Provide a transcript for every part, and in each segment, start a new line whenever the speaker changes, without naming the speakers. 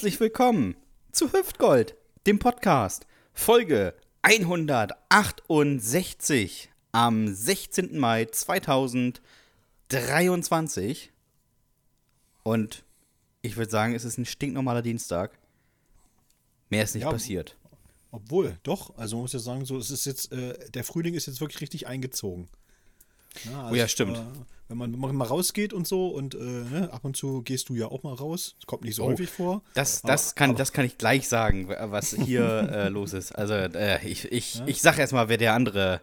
Herzlich willkommen zu Hüftgold, dem Podcast, Folge 168 am 16. Mai 2023. Und ich würde sagen, es ist ein stinknormaler Dienstag. Mehr ist nicht
Ja,
passiert.
Obwohl, doch, also man muss ja sagen, so, es ist jetzt, äh, der Frühling ist jetzt wirklich richtig eingezogen. Ja, also,
Oh ja, stimmt.
Äh, wenn, man, mal rausgeht und so und äh, ne, ab und zu gehst du ja auch mal raus. Das kommt nicht so
Oh.
häufig vor.
Das, das, kann, das kann ich gleich sagen, was hier äh, los ist. Also, äh, ich, ich, ich sag erstmal, wer der andere,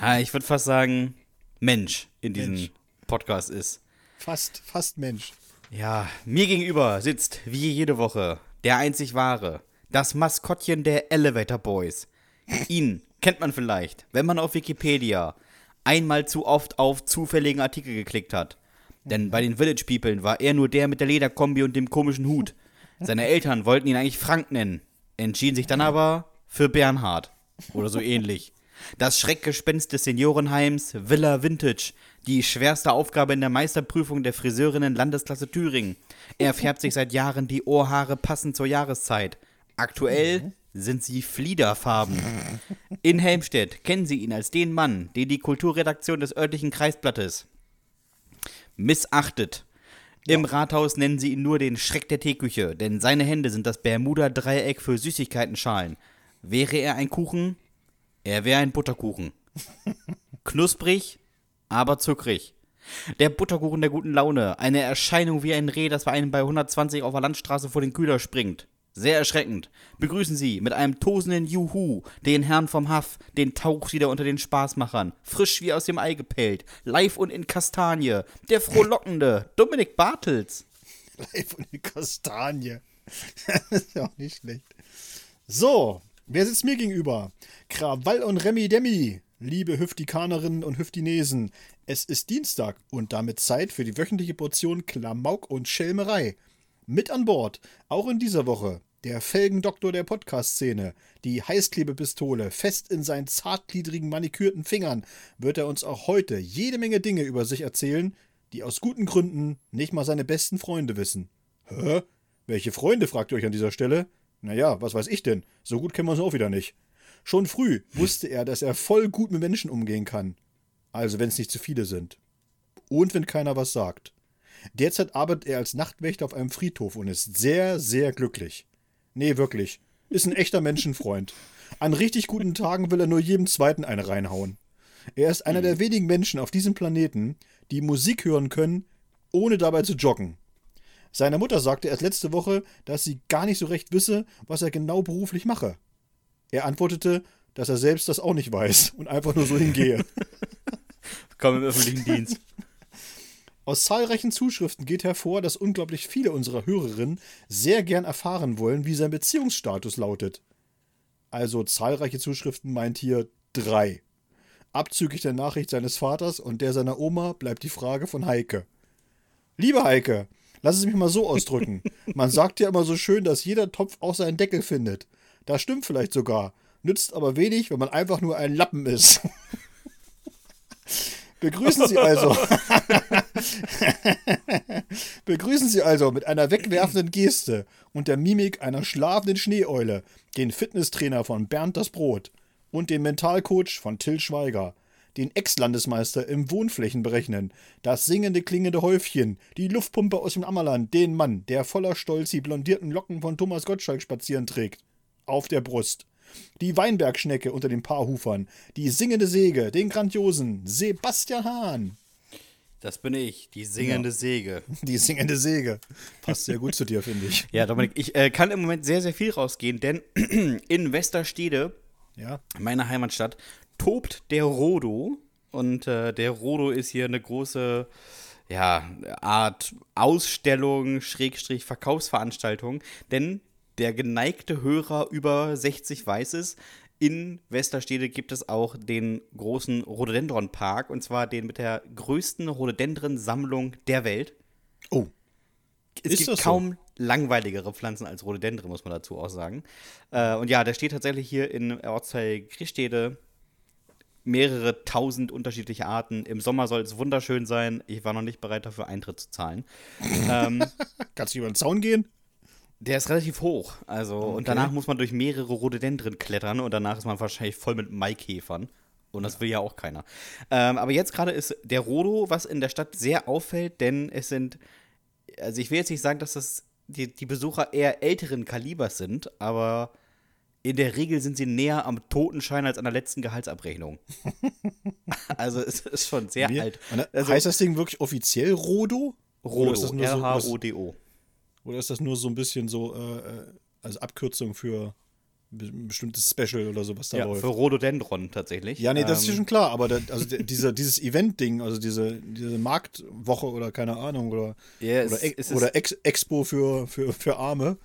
ja, ich würde fast sagen, Mensch in diesem
Mensch.
Podcast ist.
Fast, fast Mensch.
Ja, mir gegenüber sitzt wie jede Woche der einzig wahre, das Maskottchen der Elevator Boys. Ihn kennt man vielleicht, wenn man auf Wikipedia einmal zu oft auf zufälligen Artikel geklickt hat. Denn bei den Village People war er nur der mit der Lederkombi und dem komischen Hut. Seine Eltern wollten ihn eigentlich Frank nennen, entschieden sich dann aber für Bernhard oder so ähnlich. Das Schreckgespenst des Seniorenheims Villa Vintage, die schwerste Aufgabe in der Meisterprüfung der Friseurinnen Landesklasse Thüringen. Er färbt sich seit Jahren die Ohrhaare passend zur Jahreszeit. Aktuell sind sie Fliederfarben. In Helmstedt kennen sie ihn als den Mann, den die Kulturredaktion des örtlichen Kreisblattes missachtet. Im Rathaus nennen sie ihn nur den Schreck der Teeküche, denn seine Hände sind das Bermuda-Dreieck für Süßigkeitenschalen. Wäre er ein Kuchen? Er wäre ein Butterkuchen. Knusprig, aber zuckrig. Der Butterkuchen der guten Laune. Eine Erscheinung wie ein Reh, das bei einem bei 120 auf der Landstraße vor den Kühler springt. Sehr erschreckend. Begrüßen Sie mit einem tosenden Juhu den Herrn vom Haff, den Tauchsieder unter den Spaßmachern. Frisch wie aus dem Ei gepellt. Live und in Kastanie. Der frohlockende Dominik Bartels.
Live und die Kastanie. das ist ja auch nicht schlecht. So, wer sitzt mir gegenüber? Krawall und Remi Demi. Liebe Hüftikanerinnen und Hüftinesen, es ist Dienstag und damit Zeit für die wöchentliche Portion Klamauk und Schelmerei. Mit an Bord, auch in dieser Woche, der Felgendoktor der Podcast-Szene, die Heißklebepistole fest in seinen zartgliedrigen manikürten Fingern, wird er uns auch heute jede Menge Dinge über sich erzählen, die aus guten Gründen nicht mal seine besten Freunde wissen. Hä? Welche Freunde, fragt ihr euch an dieser Stelle? Naja, was weiß ich denn? So gut kennen wir uns auch wieder nicht. Schon früh wusste er, dass er voll gut mit Menschen umgehen kann. Also, wenn es nicht zu viele sind. Und wenn keiner was sagt. Derzeit arbeitet er als Nachtwächter auf einem Friedhof und ist sehr, sehr glücklich. Nee, wirklich. Ist ein echter Menschenfreund. An richtig guten Tagen will er nur jedem Zweiten eine reinhauen. Er ist einer der wenigen Menschen auf diesem Planeten, die Musik hören können, ohne dabei zu joggen. Seine Mutter sagte erst letzte Woche, dass sie gar nicht so recht wisse, was er genau beruflich mache. Er antwortete, dass er selbst das auch nicht weiß und einfach nur so hingehe.
Komm im öffentlichen Dienst.
Aus zahlreichen Zuschriften geht hervor, dass unglaublich viele unserer Hörerinnen sehr gern erfahren wollen, wie sein Beziehungsstatus lautet. Also zahlreiche Zuschriften meint hier drei. Abzüglich der Nachricht seines Vaters und der seiner Oma bleibt die Frage von Heike. Liebe Heike, lass es mich mal so ausdrücken. Man sagt ja immer so schön, dass jeder Topf auch seinen Deckel findet. Das stimmt vielleicht sogar, nützt aber wenig, wenn man einfach nur ein Lappen ist. Begrüßen Sie also. Begrüßen Sie also mit einer wegwerfenden Geste und der Mimik einer schlafenden Schneeeule den Fitnesstrainer von Bernd das Brot und den Mentalcoach von Till Schweiger, den Ex-Landesmeister im Wohnflächenberechnen, das singende klingende Häufchen, die Luftpumpe aus dem Ammerland, den Mann, der voller Stolz die blondierten Locken von Thomas Gottschalk spazieren trägt, auf der Brust. Die Weinbergschnecke unter den Paarhufern, die singende Säge, den grandiosen Sebastian Hahn.
Das bin ich, die singende
Ja.
Säge.
Die singende Säge. Passt sehr gut zu dir, finde ich.
Ja, Dominik, ich äh, kann im Moment sehr, sehr viel rausgehen, denn in Westerstede,
Ja.
meiner Heimatstadt, tobt der Rodo. Und äh, der Rodo ist hier eine große ja, Art Ausstellung, Schrägstrich, Verkaufsveranstaltung. Denn der geneigte Hörer über 60 weiß es, in Westerstede gibt es auch den großen Rhododendron-Park. Und zwar den mit der größten Rhododendron-Sammlung der Welt.
Oh.
Es
Ist
gibt
das so?
kaum langweiligere Pflanzen als Rhododendron, muss man dazu auch sagen. Äh, und ja, der steht tatsächlich hier in Ortsteil Griechstede. Mehrere tausend unterschiedliche Arten. Im Sommer soll es wunderschön sein. Ich war noch nicht bereit dafür, Eintritt zu zahlen. ähm,
Kannst du über den Zaun gehen?
Der ist relativ hoch. Also,
Okay.
und danach muss man durch mehrere Rhododendren klettern und danach ist man wahrscheinlich voll mit Maikäfern. Und das will ja auch keiner. Ähm, aber jetzt gerade ist der Rodo, was in der Stadt sehr auffällt, denn es sind, also ich will jetzt nicht sagen, dass das die, die Besucher eher älteren Kalibers sind, aber in der Regel sind sie näher am Totenschein als an der letzten Gehaltsabrechnung. also es ist schon sehr
Wie-
alt. Also,
heißt das Ding wirklich offiziell Rodo?
Rodo, R-H-O-D-O.
Oder ist das nur so ein bisschen so äh, äh, als Abkürzung für ein bestimmtes Special oder so, was da
Ja,
läuft?
für Rhododendron tatsächlich.
Ja, nee, das ist
Ähm,
schon klar, aber da, also dieser, dieses Event-Ding, also diese, diese Marktwoche oder keine Ahnung, oder,
Ja, es,
oder,
es ist,
oder Ex Expo für, für, für Arme,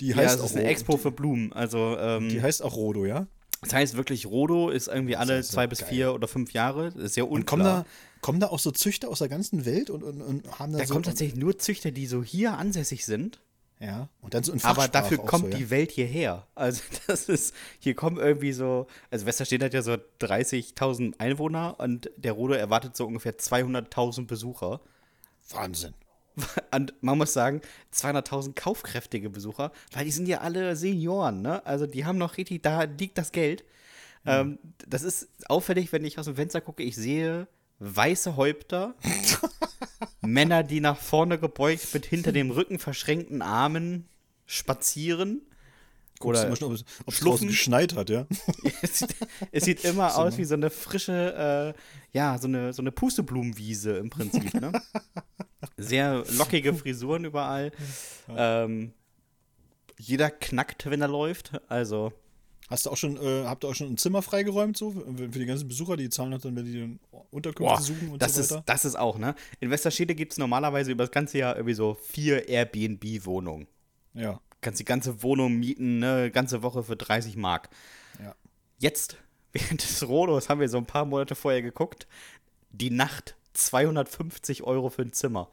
die
ja,
heißt
es
auch
ist eine. Expo für Blumen. Also, ähm,
Die heißt auch Rodo, ja?
Das heißt wirklich, Rodo ist irgendwie alle
ist ja
zwei bis
geil.
vier oder fünf Jahre. Das ist sehr unklar.
Und kommen da, kommen da auch so Züchter aus der ganzen Welt und, und, und haben da
da
so.
kommen tatsächlich nur Züchter, die so hier ansässig sind.
Ja, und dann so in
Aber dafür kommt
so, ja?
die Welt hierher. Also das ist, hier kommen irgendwie so, also Westerstedt hat ja so 30.000 Einwohner und der Rodo erwartet so ungefähr 200.000 Besucher.
Wahnsinn.
Und man muss sagen, 200.000 kaufkräftige Besucher, weil die sind ja alle Senioren, ne? Also die haben noch richtig, da liegt das Geld. Ähm, das ist auffällig, wenn ich aus dem Fenster gucke, ich sehe weiße Häupter, Männer, die nach vorne gebeugt mit hinter dem Rücken verschränkten Armen spazieren.
Guckst du
Oder
mal ob es draußen geschneit hat, ja?
es, sieht, es sieht immer aus wie so eine frische, äh, ja, so eine, so eine Pusteblumenwiese im Prinzip, ne? Sehr lockige Frisuren überall. Ähm, jeder knackt, wenn er läuft. Also,
Hast du auch schon, äh, habt ihr auch schon ein Zimmer freigeräumt, so, für, für die ganzen Besucher, die zahlen dann, wenn die dann Unterkünfte
boah,
suchen und
das,
so
ist,
weiter?
das ist auch, ne? In Westerstede gibt es normalerweise über das ganze Jahr irgendwie so vier Airbnb-Wohnungen.
Ja.
Kannst die ganze Wohnung mieten, ne? Ganze Woche für 30 Mark.
Ja.
Jetzt, während des Rodos, haben wir so ein paar Monate vorher geguckt, die Nacht 250 Euro für ein Zimmer.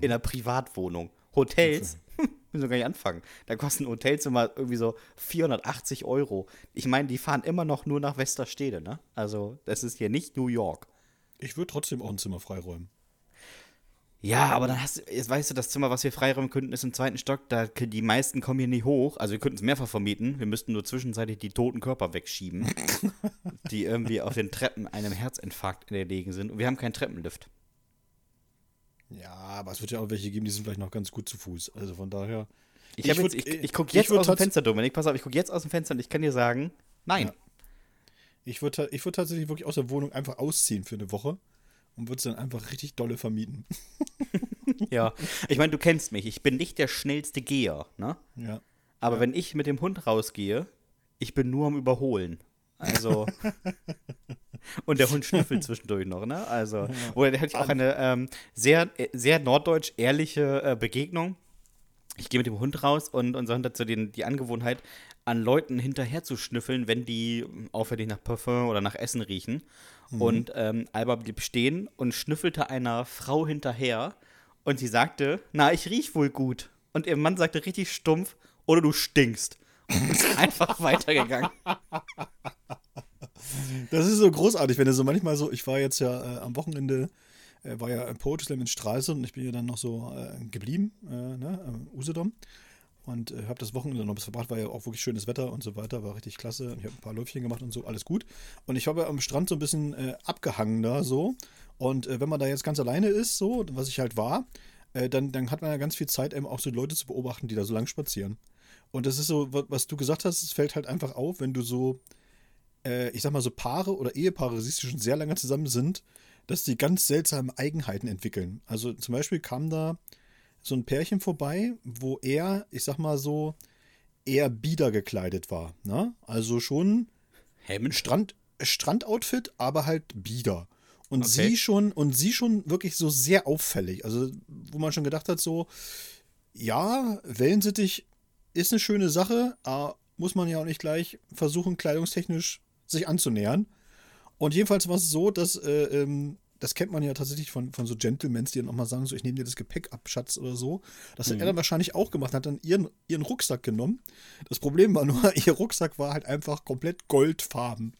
In einer Privatwohnung. Hotels, müssen wir gar nicht anfangen. Da kosten Hotelzimmer irgendwie so 480 Euro. Ich meine, die fahren immer noch nur nach Westerstede, ne? Also, das ist hier nicht New York.
Ich würde trotzdem auch ein Zimmer freiräumen.
Ja, aber dann hast du, jetzt weißt du, das Zimmer, was wir freiräumen könnten, ist im zweiten Stock. Da, die meisten kommen hier nicht hoch. Also wir könnten es mehrfach vermieten. Wir müssten nur zwischenzeitlich die toten Körper wegschieben, die irgendwie auf den Treppen einem Herzinfarkt erlegen sind. Und wir haben keinen Treppenlift.
Ja, aber es wird ja auch welche geben, die sind vielleicht noch ganz gut zu Fuß. Also von daher.
Ich,
Ich
jetzt, ich, ich gucke jetzt aus dem Fenster, Dominik. Pass auf, ich gucke jetzt aus dem Fenster und ich kann dir sagen, nein.
Ja. Ich würde ich würd tatsächlich wirklich aus der Wohnung einfach ausziehen für eine Woche und würde es dann einfach richtig dolle vermieten.
Ja. Ich meine, du kennst mich. Ich bin nicht der schnellste Geher, ne?
ja.
Aber wenn ich mit dem Hund rausgehe, ich bin nur am Überholen. Also. und der Hund schnüffelt zwischendurch noch, ne? Also. Oder der hatte ich auch eine ähm, sehr, sehr norddeutsch ehrliche äh, Begegnung. Ich gehe mit dem Hund raus und unser Hund hat so den, die Angewohnheit, an Leuten hinterher zu schnüffeln, wenn die auffällig nach Parfum oder nach Essen riechen. Und ähm, Alba blieb stehen und schnüffelte einer Frau hinterher und sie sagte, na, ich riech wohl gut. Und ihr Mann sagte richtig stumpf, oder du stinkst. Und ist einfach weitergegangen.
Das ist so großartig, wenn du so manchmal so, ich war jetzt ja äh, am Wochenende, äh, war ja im Poetry Slam in Stralsund und ich bin ja dann noch so äh, geblieben, äh, ne, am Usedom. Und äh, habe das Wochenende noch was verbracht, war ja auch wirklich schönes Wetter und so weiter, war richtig klasse. Und ich habe ein paar Läufchen gemacht und so, alles gut. Und ich habe ja am Strand so ein bisschen äh, abgehangen da so. Und äh, wenn man da jetzt ganz alleine ist, so, was ich halt war, äh, dann, dann hat man ja ganz viel Zeit, eben auch so Leute zu beobachten, die da so lang spazieren. Und das ist so, wa- was du gesagt hast, es fällt halt einfach auf, wenn du so, äh, ich sag mal so Paare oder Ehepaare siehst, die schon sehr lange zusammen sind, dass die ganz seltsame Eigenheiten entwickeln. Also zum Beispiel kam da so ein Pärchen vorbei, wo er, ich sag mal so, eher bieder gekleidet war. Ne? Also schon
Hemd?
Strand, Strandoutfit, aber halt bieder. Und
Okay.
sie schon, und sie schon wirklich so sehr auffällig. Also, wo man schon gedacht hat, so, ja, Wellensittich ist eine schöne Sache, aber muss man ja auch nicht gleich versuchen, kleidungstechnisch sich anzunähern. Und jedenfalls war es so, dass, äh, ähm, das kennt man ja tatsächlich von, von so Gentlemans, die dann auch mal sagen, so, ich nehme dir das Gepäck ab, Schatz, oder so. Das hat er dann wahrscheinlich auch gemacht, hat dann ihren, ihren Rucksack genommen. Das Problem war nur, ihr Rucksack war halt einfach komplett goldfarben.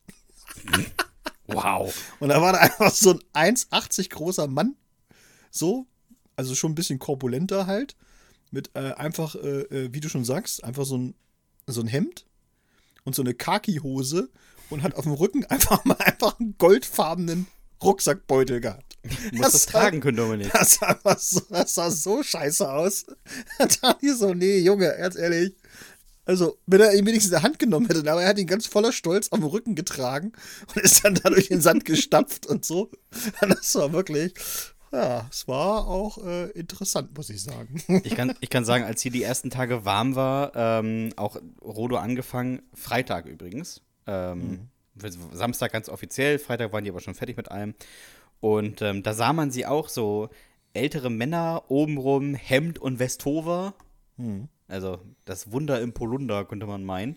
Wow.
Und da war da einfach so ein 1,80 großer Mann. So, also schon ein bisschen korpulenter halt. mit äh, einfach, äh, äh, wie du schon sagst, einfach so ein, so ein Hemd und so eine Khaki-Hose und hat auf dem Rücken einfach mal einfach einen goldfarbenen Rucksackbeutel gehabt.
Du musst das, tragen können, Dominik.
Das sah, so, das sah so scheiße aus. Da dachte ich so, nee, Junge, ganz ehrlich. Also, wenn er ihn wenigstens in der Hand genommen hätte, aber er hat ihn ganz voller Stolz am Rücken getragen und ist dann da durch den Sand gestapft und so. Das war wirklich, ja, es war auch äh, interessant, muss ich sagen.
Ich kann, ich kann sagen, als hier die ersten Tage warm war, ähm, auch Rodo angefangen, Freitag übrigens. Ähm, mhm. Samstag ganz offiziell, Freitag waren die aber schon fertig mit allem. Und ähm, da sah man sie auch so ältere Männer obenrum, Hemd und Westover. Mhm. Also das Wunder im Polunder, könnte man meinen.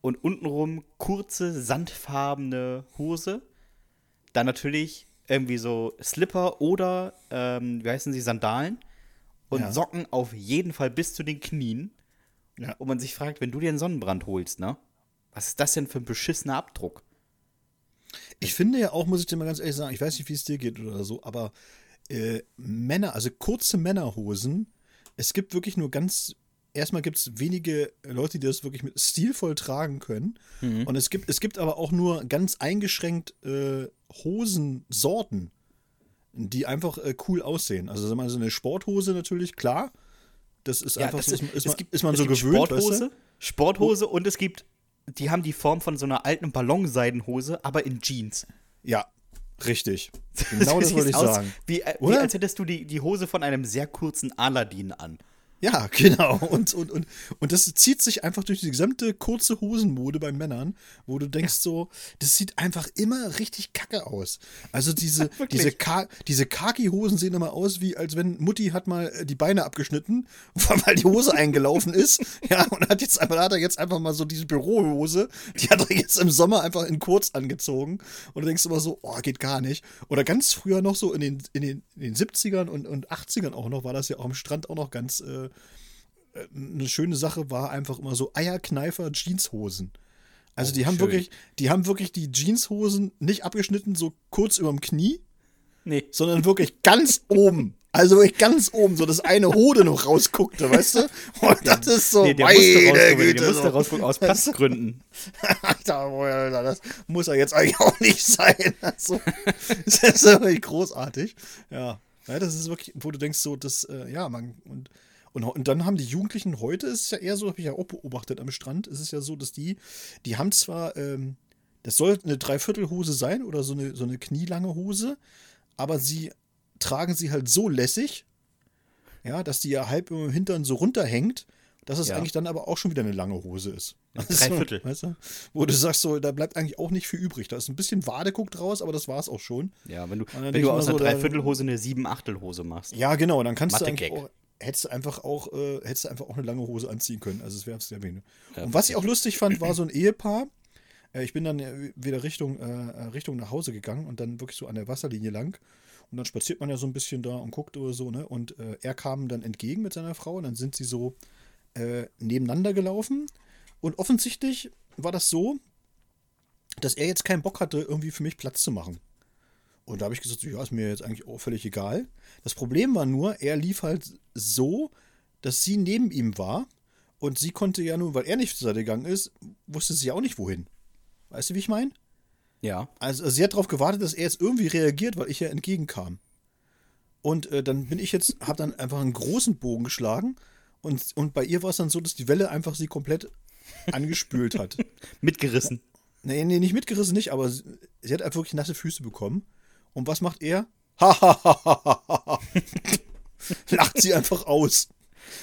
Und untenrum kurze, sandfarbene Hose. Dann natürlich irgendwie so Slipper oder, ähm, wie heißen sie, Sandalen. Und ja. Socken auf jeden Fall bis zu den Knien. Ja. Und man sich fragt, wenn du dir einen Sonnenbrand holst, ne? Was ist das denn für ein beschissener Abdruck?
Ich finde ja auch, muss ich dir mal ganz ehrlich sagen, ich weiß nicht, wie es dir geht oder so, aber äh, Männer, also kurze Männerhosen, es gibt wirklich nur ganz erstmal gibt es wenige Leute, die das wirklich mit stilvoll tragen können. Mhm. Und es gibt, es gibt aber auch nur ganz eingeschränkt äh, Hosensorten, die einfach äh, cool aussehen. Also sagen wir mal, so eine Sporthose natürlich, klar. Das ist ja, einfach das so, ist, ist, man, gibt, ist man so gewöhnt.
Sporthose, weißt du? Sporthose und es gibt, die haben die Form von so einer alten Ballonseidenhose, aber in Jeans.
Ja, Richtig. Genau das, wollte ich sagen.
Wie, äh, wie, als hättest du die, die Hose von einem sehr kurzen Aladdin an.
Ja, genau. Und, und, und, und das zieht sich einfach durch die gesamte kurze Hosenmode bei Männern, wo du denkst ja. so, das sieht einfach immer richtig kacke aus. Also diese, diese, Ka diese Kaki-Hosen sehen immer aus, wie als wenn Mutti hat mal äh, die Beine abgeschnitten, weil die Hose eingelaufen ist. Ja, und hat jetzt einfach, hat er jetzt einfach mal so diese Bürohose, die hat er jetzt im Sommer einfach in kurz angezogen. Und du denkst immer so, oh, geht gar nicht. Oder ganz früher noch so in den, in den, in den 70ern und, und 80ern auch noch, war das ja auch am Strand auch noch ganz. Äh, eine schöne Sache war einfach immer so Eierkneifer Jeanshosen. Also oh, die haben schön. wirklich, die haben wirklich die Jeanshosen nicht abgeschnitten, so kurz über dem Knie. Nee. Sondern wirklich ganz oben. Also wirklich ganz oben, so das eine Hode noch rausguckte, weißt du? Und das ist so,
nee, der musste rausgucken, der musste rausgucken aus Platzgründen.
das muss er jetzt eigentlich auch nicht sein. Also, das ist wirklich großartig. Ja. ja. Das ist wirklich, wo du denkst, so, das, äh, ja, man, und und, und dann haben die Jugendlichen heute, ist es ja eher so, habe ich ja auch beobachtet am Strand, ist es ja so, dass die, die haben zwar, ähm, das soll eine Dreiviertelhose sein oder so eine, so eine knielange Hose, aber sie tragen sie halt so lässig, ja, dass die ja halb im Hintern so runterhängt, dass es ja. eigentlich dann aber auch schon wieder eine lange Hose ist.
Drei Viertel.
Weißt du? Wo du sagst, so, da bleibt eigentlich auch nicht viel übrig. Da ist ein bisschen Wade guckt raus, aber das war es auch schon.
Ja, wenn du, wenn du aus einer so, Dreiviertelhose eine Sieben-Achtel-Hose machst.
Ja, genau, dann kannst Mathe du eigentlich auch, hättest du einfach auch, äh, hättest du einfach auch eine lange Hose anziehen können. Also es wäre sehr wenig. Ja, und was ich auch lustig fand, war so ein Ehepaar. Äh, ich bin dann äh, wieder Richtung, äh, Richtung nach Hause gegangen und dann wirklich so an der Wasserlinie lang. Und dann spaziert man ja so ein bisschen da und guckt oder so, ne? Und äh, er kam dann entgegen mit seiner Frau und dann sind sie so äh, nebeneinander gelaufen. Und offensichtlich war das so, dass er jetzt keinen Bock hatte, irgendwie für mich Platz zu machen. Und da habe ich gesagt, ja, ist mir jetzt eigentlich auch völlig egal. Das Problem war nur, er lief halt so, dass sie neben ihm war und sie konnte ja nur, weil er nicht zur Seite gegangen ist, wusste sie auch nicht wohin. Weißt du, wie ich meine?
Ja.
Also sie hat darauf gewartet, dass er jetzt irgendwie reagiert, weil ich ja entgegenkam. Und äh, dann bin ich jetzt, habe dann einfach einen großen Bogen geschlagen und, und bei ihr war es dann so, dass die Welle einfach sie komplett angespült hat.
mitgerissen.
Nee, nee, nicht mitgerissen, nicht, aber sie, sie hat einfach wirklich nasse Füße bekommen. Und was macht er? Hahaha. Lacht sie einfach aus.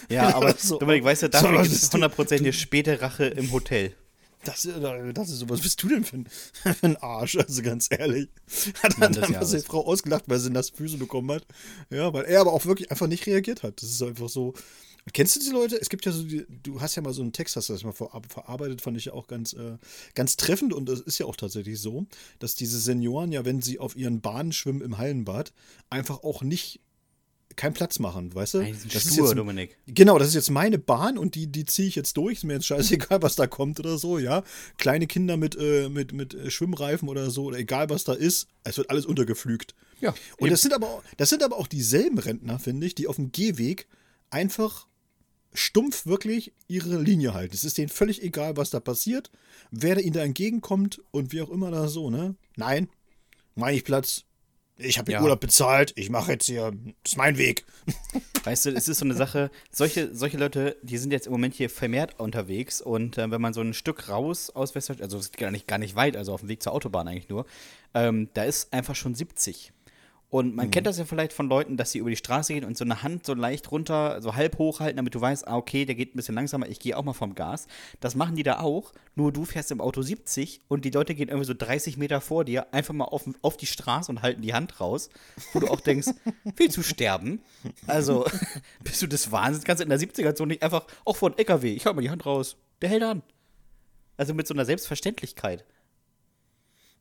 Ja, aber so, Dominik, weißt du, dafür so, gibt es hundertprozentig späte Rache im Hotel.
Das, das ist so, was bist du denn für ein, für ein Arsch, also ganz ehrlich. Hat dann einfach seine Frau ausgelacht, weil sie das Füße bekommen hat. Ja, weil er aber auch wirklich einfach nicht reagiert hat. Das ist einfach so, Kennst du diese Leute? Es gibt ja so, die, du hast ja mal so einen Text, hast du das mal ver verarbeitet, fand ich ja auch ganz, äh, ganz treffend und es ist ja auch tatsächlich so, dass diese Senioren ja, wenn sie auf ihren Bahnen schwimmen im Hallenbad, einfach auch nicht keinen Platz machen, weißt du?
Das ist jetzt, Dominik.
Genau, das ist jetzt meine Bahn und die, die ziehe ich jetzt durch. Ist mir jetzt scheißegal, was da kommt oder so, ja. Kleine Kinder mit, äh, mit, mit Schwimmreifen oder so, oder egal was da ist, es wird alles untergeflügt.
Ja.
Und das sind, aber, das sind aber auch dieselben Rentner, finde ich, die auf dem Gehweg einfach stumpf wirklich ihre Linie halten. Es ist denen völlig egal, was da passiert, wer ihnen da entgegenkommt und wie auch immer da so, ne? Nein, meine ich Platz. Ich habe den
Ja.
Urlaub bezahlt, ich mache jetzt hier, das ist mein Weg.
Weißt du, es ist so eine Sache, solche, solche Leute, die sind jetzt im Moment hier vermehrt unterwegs und äh, wenn man so ein Stück raus aus Westdeutschland, also es ist gar nicht, gar nicht weit, also auf dem Weg zur Autobahn eigentlich nur, ähm, da ist einfach schon 70. Und man kennt das ja vielleicht von Leuten, dass sie über die Straße gehen und so eine Hand so leicht runter, so halb hochhalten, damit du weißt, ah, okay, der geht ein bisschen langsamer, ich gehe auch mal vom Gas. Das machen die da auch, nur du fährst im Auto 70 und die Leute gehen irgendwie so 30 Meter vor dir einfach mal auf, auf die Straße und halten die Hand raus, wo du auch denkst, viel zu sterben. Also, bist du des Wahnsinns? Kannst du in der 70er-Zone nicht einfach, auch vor einem LKW, ich hau mal die Hand raus, der hält an. Also mit so einer Selbstverständlichkeit.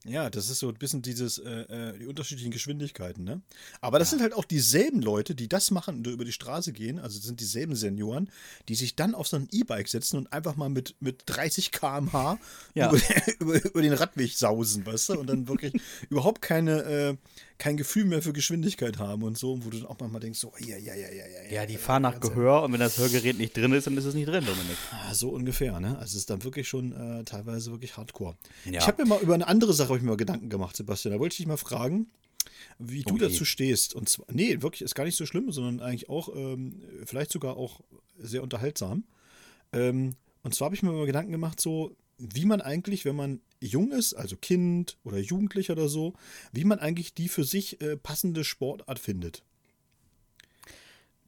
Ja, das ist so ein bisschen dieses, äh, äh, die unterschiedlichen Geschwindigkeiten, ne? Aber das sind halt auch dieselben Leute, die das machen und über die Straße gehen, also das sind dieselben Senioren, die sich dann auf so ein E-Bike setzen und einfach mal mit, mit 30 km/h
Ja.
über, über, über den Radweg sausen, weißt du? Und dann wirklich überhaupt keine, äh, kein Gefühl mehr für Geschwindigkeit haben und so, wo du dann auch manchmal denkst, so, ja, ja, ja, ja, ja.
Ja, die fahren nach Gehör und wenn das Hörgerät nicht drin ist, dann ist es nicht drin, Dominik.
Ah, So ungefähr, ne? Also es ist dann wirklich schon äh, teilweise wirklich hardcore.
Ja.
Ich habe mir mal über eine andere Sache ich mir mal Gedanken gemacht, Sebastian. Da wollte ich dich mal fragen, wie du
Oh je.
dazu stehst. Und zwar, nee, wirklich ist gar nicht so schlimm, sondern eigentlich auch, ähm, vielleicht sogar auch sehr unterhaltsam. Ähm, und zwar habe ich mir mal Gedanken gemacht, so, wie man eigentlich, wenn man jung ist, also Kind oder Jugendlicher oder so, wie man eigentlich die für sich äh, passende Sportart findet.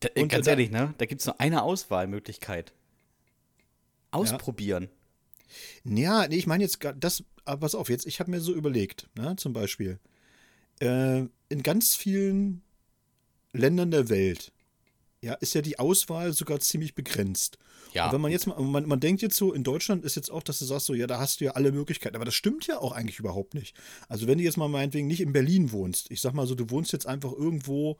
Da,
Und
ganz
da-
ehrlich, ne? Da gibt es nur eine Auswahlmöglichkeit. Ausprobieren.
Ja, nee, ich meine jetzt das, aber pass auf, jetzt, ich habe mir so überlegt, ne, zum Beispiel, äh, in ganz vielen Ländern der Welt, ja, ist ja die Auswahl sogar ziemlich begrenzt.
Ja.
Und wenn man jetzt mal, man, man denkt jetzt so, in Deutschland ist jetzt auch, dass du sagst so, ja, da hast du ja alle Möglichkeiten, aber das stimmt ja auch eigentlich überhaupt nicht. Also wenn du jetzt mal meinetwegen nicht in Berlin wohnst, ich sag mal so, du wohnst jetzt einfach irgendwo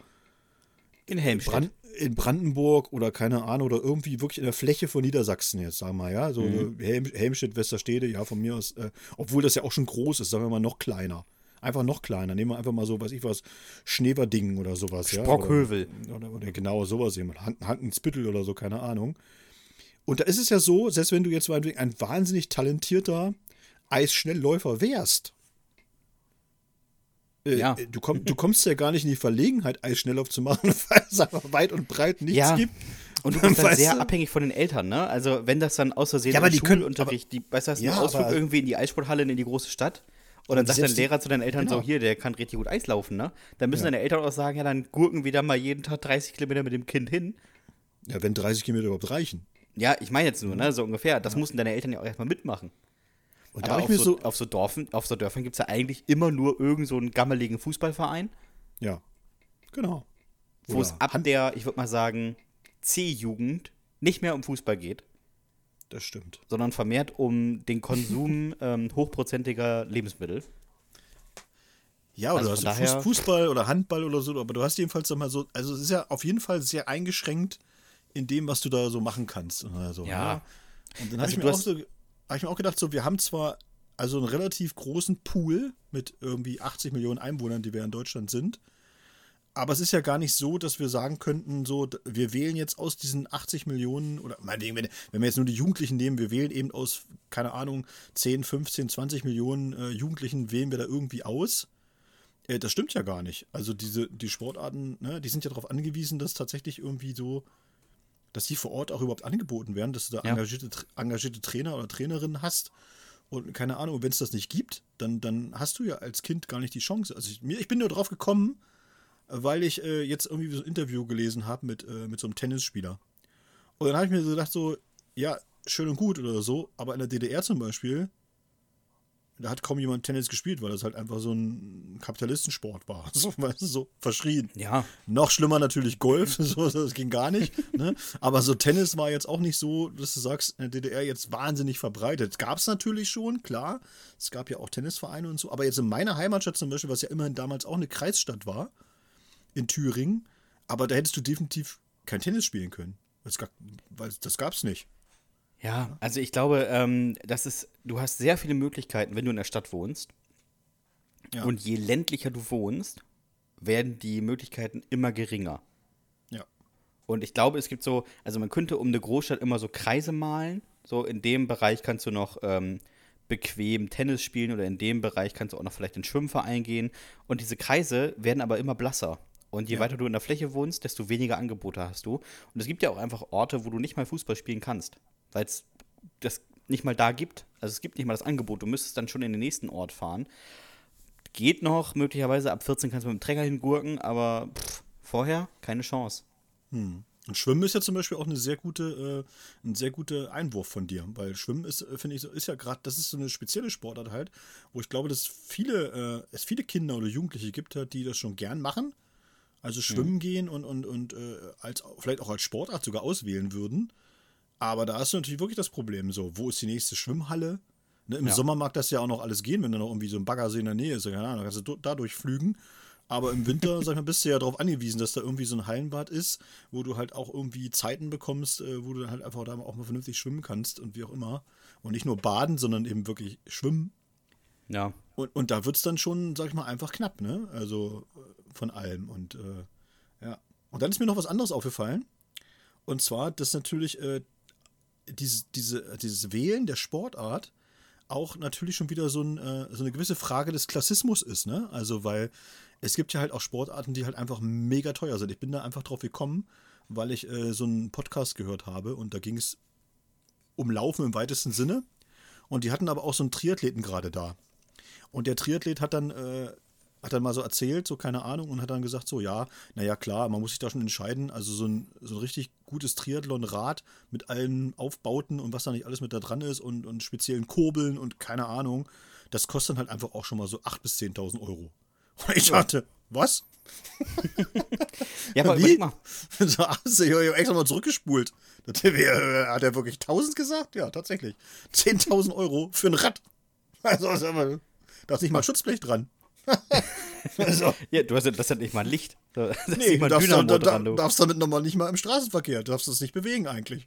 In Helmstedt.
Brand, in Brandenburg oder keine Ahnung, oder irgendwie wirklich in der Fläche von Niedersachsen jetzt, sagen wir mal, ja. So Helm, Helmstedt, Westerstede, ja, von mir aus, äh, obwohl das ja auch schon groß ist, sagen wir mal noch kleiner. Einfach noch kleiner. Nehmen wir einfach mal so, weiß ich was, Schneverdingen oder sowas, ja.
Sprockhövel.
Oder, oder, oder genau sowas, jemand. Han- Hankensbüttel oder so, keine Ahnung. Und da ist es ja so, selbst wenn du jetzt ein wahnsinnig talentierter Eisschnellläufer wärst, äh,
Ja.
du, komm, du kommst ja gar nicht in die Verlegenheit, Eisschnelllauf zu machen, weil es einfach weit und breit nichts
Ja.
gibt.
Und du bist dann
Weißt
sehr
du?
abhängig von den Eltern, ne? Also, wenn das dann aus Versehen
Ja, aber
im
die können-
Schulunterricht, die, weißt du, hast
Ja,
einen Ausflug
aber-
irgendwie in die Eissporthalle in die große Stadt und dann sagt dein Lehrer zu deinen Eltern
Genau.
so, hier, der kann richtig gut Eis laufen, ne? Dann müssen
Ja.
deine Eltern auch sagen, ja, dann gurken wir da mal jeden Tag 30 Kilometer mit dem Kind hin.
Ja, wenn 30 Kilometer überhaupt reichen.
Ja, ich meine jetzt nur, ne, so ungefähr. Das mussten deine Eltern ja auch erstmal mitmachen.
Und da
Aber
habe
auf
ich mir
so,
so,
auf so Dorfen, auf so Dörfern gibt es ja eigentlich immer nur irgend so einen gammeligen Fußballverein,
ja, genau.
wo es ab der, ich würde mal sagen, C-Jugend nicht mehr um Fußball geht,
Das stimmt.
sondern vermehrt um den Konsum ähm, hochprozentiger Lebensmittel.
Ja, oder
Also
du hast ja Fuß,
daher-
Fußball oder Handball oder so, aber du hast jedenfalls sag mal so, also es ist ja auf jeden Fall sehr eingeschränkt in dem, was du da so machen kannst. Oder so,
Ja.
ne? Und dann habe
Also
ich, mir
du
auch
hast-
so, hab ich mir auch gedacht, so, wir haben zwar also einen relativ großen Pool mit irgendwie 80 Millionen Einwohnern, die wir in Deutschland sind, aber es ist ja gar nicht so, dass wir sagen könnten, so, wir wählen jetzt aus diesen 80 Millionen, oder meinetwegen, wenn, wenn wir jetzt nur die Jugendlichen nehmen, wir wählen eben aus, keine Ahnung, 10, 15, 20 Millionen äh, Jugendlichen, wählen wir da irgendwie aus. Äh, das stimmt ja gar nicht. Also diese, die Sportarten, ne, die sind ja darauf angewiesen, dass tatsächlich irgendwie so, dass die vor Ort auch überhaupt angeboten werden, dass du da
Ja.
engagierte, engagierte Trainer oder Trainerinnen hast. Und keine Ahnung, wenn es das nicht gibt, dann, dann hast du ja als Kind gar nicht die Chance. Also ich, mir, ich bin nur drauf gekommen, weil ich äh, jetzt irgendwie so ein Interview gelesen habe mit, äh, mit so einem Tennisspieler. Und dann habe ich mir so gedacht, so, ja, schön und gut oder so, aber in der DDR zum Beispiel, da hat kaum jemand Tennis gespielt, weil das halt einfach so ein Kapitalistensport war. So, weißt du, so verschrien.
Ja.
Noch schlimmer natürlich Golf, so, das ging gar nicht. Ne? Aber so Tennis war jetzt auch nicht so, dass du sagst, in der DDR jetzt wahnsinnig verbreitet. Gab es natürlich schon, klar. Es gab ja auch Tennisvereine und so. Aber jetzt in meiner Heimatstadt zum Beispiel, was ja immerhin damals auch eine Kreisstadt war, in Thüringen, aber da hättest du definitiv kein Tennis spielen können. Das gab, weil das gab es nicht.
Ja, also ich glaube, ähm, das ist, du hast sehr viele Möglichkeiten, wenn du in der Stadt wohnst.
Ja.
Und je ländlicher du wohnst, werden die Möglichkeiten immer geringer.
Ja.
Und ich glaube, es gibt so, also man könnte um eine Großstadt immer so Kreise malen. So in dem Bereich kannst du noch ähm, bequem Tennis spielen oder in dem Bereich kannst du auch noch vielleicht in den Schwimmverein gehen. Und diese Kreise werden aber immer blasser. Und je
Ja.
weiter du in der Fläche wohnst, desto weniger Angebote hast du. Und es gibt ja auch einfach Orte, wo du nicht mal Fußball spielen kannst, weil es das nicht mal da gibt. Also es gibt nicht mal das Angebot. Du müsstest dann schon in den nächsten Ort fahren. Geht noch, möglicherweise ab 14 kannst du mit dem Trecker hingurken, aber pff, vorher keine Chance.
Und Schwimmen ist ja zum Beispiel auch eine sehr gute, äh, ein sehr guter Einwurf von dir, weil Schwimmen ist, äh, finde ich, ist ja gerade, das ist so eine spezielle Sportart halt, wo ich glaube, dass viele, äh, es viele Kinder oder Jugendliche gibt, halt, die das schon gern machen. Also schwimmen gehen und, und, und äh, als, vielleicht auch als Sportart sogar auswählen würden. Aber da hast du natürlich wirklich das Problem, so, wo ist die nächste Schwimmhalle? Ne, Im
Ja.
Sommer mag das ja auch noch alles gehen, wenn da noch irgendwie so ein Baggersee in der Nähe ist. Keine Ahnung, dann kannst du da durchflügen. Aber im Winter, sag ich mal, bist du ja darauf angewiesen, dass da irgendwie so ein Hallenbad ist, wo du halt auch irgendwie Zeiten bekommst, äh, wo du dann halt einfach da auch mal vernünftig schwimmen kannst und wie auch immer. Und nicht nur baden, sondern eben wirklich schwimmen.
Ja.
Und, und da wird es dann schon, sag ich mal, einfach knapp, ne? Also von allem. Und äh, ja. Und dann ist mir noch was anderes aufgefallen. Und zwar, dass natürlich äh, dieses, diese, dieses Wählen der Sportart auch natürlich schon wieder so, ein, äh, so eine gewisse Frage des Klassismus ist, ne? Also, weil es gibt ja halt auch Sportarten, die halt einfach mega teuer sind. Ich bin da einfach drauf gekommen, weil ich äh, so einen Podcast gehört habe und da ging es um Laufen im weitesten Sinne. Und die hatten aber auch so einen Triathleten gerade da. Und der Triathlet hat dann, äh, hat dann mal so erzählt, so keine Ahnung, und hat dann gesagt, so ja, naja klar, man muss sich da schon entscheiden. Also so ein, so ein richtig gutes Triathlon-Rad mit allen Aufbauten und was da nicht alles mit da dran ist und, und speziellen Kurbeln und keine Ahnung, das kostet dann halt einfach auch schon mal so 8.000 bis 10.000 Euro. Und ich dachte, was?
Ja, aber
Wie?
mal.
So, hast du ja extra mal zurückgespult. Hat er wirklich 1000 gesagt? Ja, tatsächlich. 10.000 Euro für ein Rad. Also, also, da ist nicht mal Schutzblech dran. also,
Ja, du hast ja, das hat nicht mal ein Licht. Da ist
nee, du darfst, da, da,
dran, du.
darfst damit nochmal nicht mal im Straßenverkehr. Du darfst das nicht bewegen eigentlich.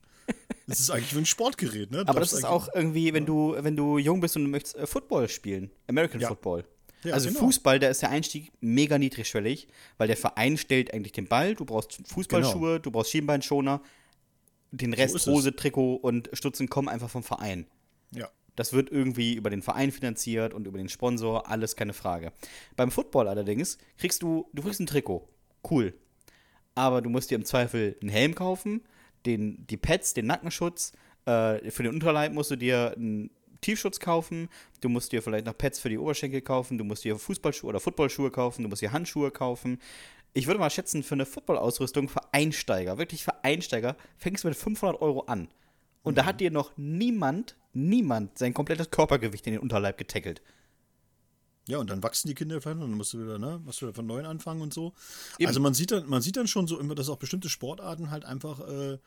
Das ist eigentlich wie ein Sportgerät, ne? Du
Aber das ist auch irgendwie, wenn du, wenn du jung bist und du möchtest äh, Football spielen, American
Ja.
Football.
Ja,
also
genau.
Fußball, da ist der Einstieg mega niedrigschwellig, weil der Verein stellt eigentlich den Ball, du brauchst Fußballschuhe, du brauchst Schienbeinschoner, den Rest
Genau. es.
Hose, Trikot und Stutzen kommen einfach vom Verein.
Ja.
Das wird irgendwie über den Verein finanziert und über den Sponsor, alles keine Frage. Beim Football allerdings kriegst du, du kriegst ein Trikot. Cool. Aber du musst dir im Zweifel einen Helm kaufen, den, die Pads, den Nackenschutz. Äh, für den Unterleib musst du dir einen Tiefschutz kaufen. Du musst dir vielleicht noch Pads für die Oberschenkel kaufen. Du musst dir Fußballschuhe oder Footballschuhe kaufen. Du musst dir Handschuhe kaufen. Ich würde mal schätzen, für eine Footballausrüstung für Einsteiger, wirklich für Einsteiger, fängst du mit 500 Euro an. Und da hat dir noch niemand, niemand sein komplettes Körpergewicht in den Unterleib getackelt.
Ja, und dann wachsen die Kinder vielleicht und dann musst du wieder, ne, musst du wieder von neuem anfangen und so.
Eben.
Also man sieht dann, man sieht dann schon so immer, dass auch bestimmte Sportarten halt einfach, äh,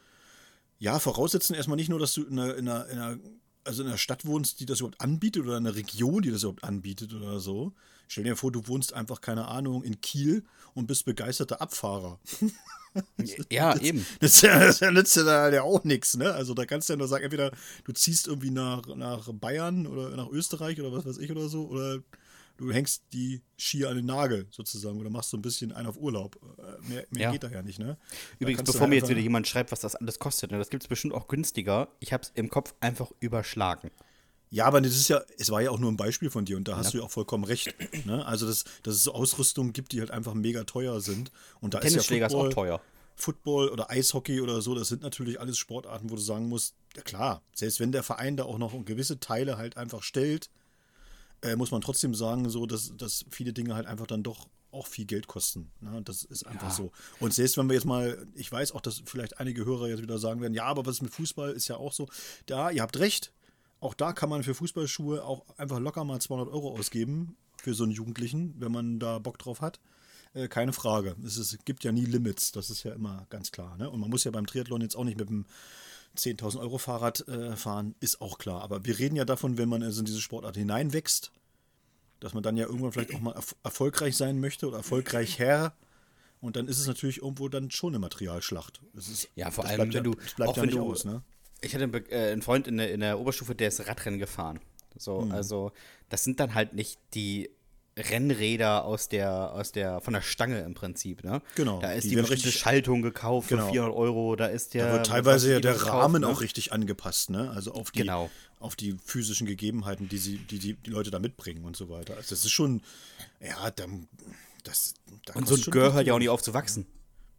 ja, voraussetzen erstmal nicht nur, dass du in einer, in einer, in einer, also in einer Stadt wohnst, die das überhaupt anbietet oder in einer Region, die das überhaupt anbietet oder so. Stell dir vor, du wohnst einfach, keine Ahnung, in Kiel und bist begeisterter Abfahrer.
Ja, eben.
Das, ja- das nützt ja da ja auch nichts, ne? Also da kannst du ja nur sagen, entweder du ziehst irgendwie nach, nach Bayern oder nach Österreich oder was weiß ich oder so, oder du hängst die Skier an den Nagel sozusagen oder machst so ein bisschen einen auf Urlaub. Äh, Mehr, mehr
Ja.
geht da ja nicht, ne? Da
Übrigens, bevor
halt
mir jetzt
einfach-
wieder jemand schreibt, was das alles kostet, ne, das gibt es bestimmt auch günstiger. Ich habe es im Kopf einfach überschlagen.
Ja, aber das ist ja, es war ja auch nur ein Beispiel von dir und da hast du ja auch vollkommen recht. Ne? Also, dass, dass es so Ausrüstungen gibt, die halt einfach mega teuer sind. Und da ist
ist
ja
auch
Football,
teuer.
Football oder Eishockey oder so, das sind natürlich alles Sportarten, wo du sagen musst, ja klar, selbst wenn der Verein da auch noch gewisse Teile halt einfach stellt, äh, muss man trotzdem sagen, so, dass, dass viele Dinge halt einfach dann doch auch viel Geld kosten. Ne? Das ist einfach
Ja.
so. Und selbst wenn wir jetzt mal, ich weiß auch, dass vielleicht einige Hörer jetzt wieder sagen werden, ja, aber was ist mit Fußball ist ja auch so. Da, ihr habt recht, auch da kann man für Fußballschuhe auch einfach locker mal 200 Euro ausgeben für so einen Jugendlichen, wenn man da Bock drauf hat. Äh, keine Frage. Es ist, gibt ja nie Limits, das ist ja immer ganz klar. Ne? Und man muss ja beim Triathlon jetzt auch nicht mit dem 10.000 Euro Fahrrad äh, fahren, ist auch klar. Aber wir reden ja davon, wenn man also in diese Sportart hineinwächst, dass man dann ja irgendwann vielleicht auch mal erf erfolgreich sein möchte oder erfolgreich Herr. Und dann ist es natürlich irgendwo dann schon eine Materialschlacht. Es ist,
Ja, vor allem, wenn
ja,
du- auch
ja
wenn du-
aus, ne?
Ich hatte einen äh, einen Freund in der, in der Oberstufe, der ist Radrennen gefahren. So,
Hm.
also das sind dann halt nicht die Rennräder aus der, aus der, von der Stange im Prinzip, ne?
Genau,
Da ist
die
die,
werden
bestimmte
richtig-
Schaltung gekauft
Genau.
für 400 Euro, da ist der.
Da wird teilweise ja der
gekauft,
Rahmen
ne?
auch richtig angepasst, ne? Also auf die,
Genau.
auf die physischen Gegebenheiten, die sie, die, die, die Leute da mitbringen und so weiter. Also das ist schon, ja, dann, das, da
Und so ein Gehör hört ja auch nicht auf zu wachsen.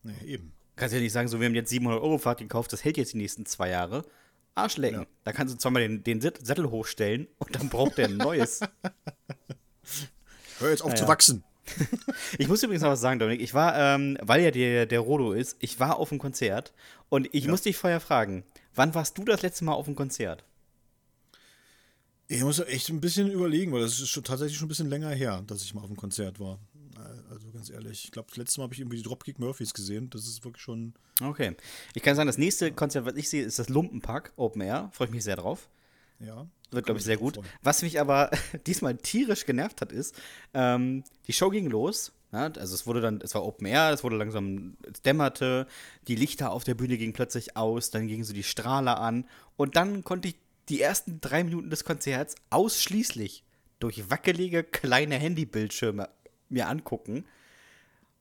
Nee, eben.
Kannst ja nicht sagen, so, wir haben jetzt 700 Euro Fahrt gekauft, das hält jetzt die nächsten zwei Jahre. Arschlecken.
Ja.
Da kannst du zweimal den, den Sattel hochstellen und dann braucht der ein neues.
Hör jetzt auf zu
ja.
wachsen.
Ich muss übrigens noch was sagen, Dominik. Ich war, ähm, weil ja der, der Rodo ist, ich war auf dem Konzert und ich muss dich vorher fragen, wann warst du das letzte Mal auf dem Konzert?
Ich muss echt ein bisschen überlegen, weil das ist schon tatsächlich schon ein bisschen länger her, dass ich mal auf einem Konzert war. Also ganz ehrlich, ich glaube, das letzte Mal habe ich irgendwie die Dropkick Murphys gesehen. Das ist wirklich schon.
Okay. Ich kann sagen, das nächste Konzert, was ich sehe, ist das Lumpenpack Open Air. Freue ich mich sehr drauf.
Ja.
Wird, glaube ich, sehr gut.
freuen.
Was mich aber diesmal tierisch genervt hat, ist, ähm, die Show ging los. Ja, also es wurde dann, es war Open Air, es wurde langsam, es dämmerte, die Lichter auf der Bühne gingen plötzlich aus, dann gingen so die Strahler an und dann konnte ich die ersten drei Minuten des Konzerts ausschließlich durch wackelige kleine Handybildschirme mir angucken,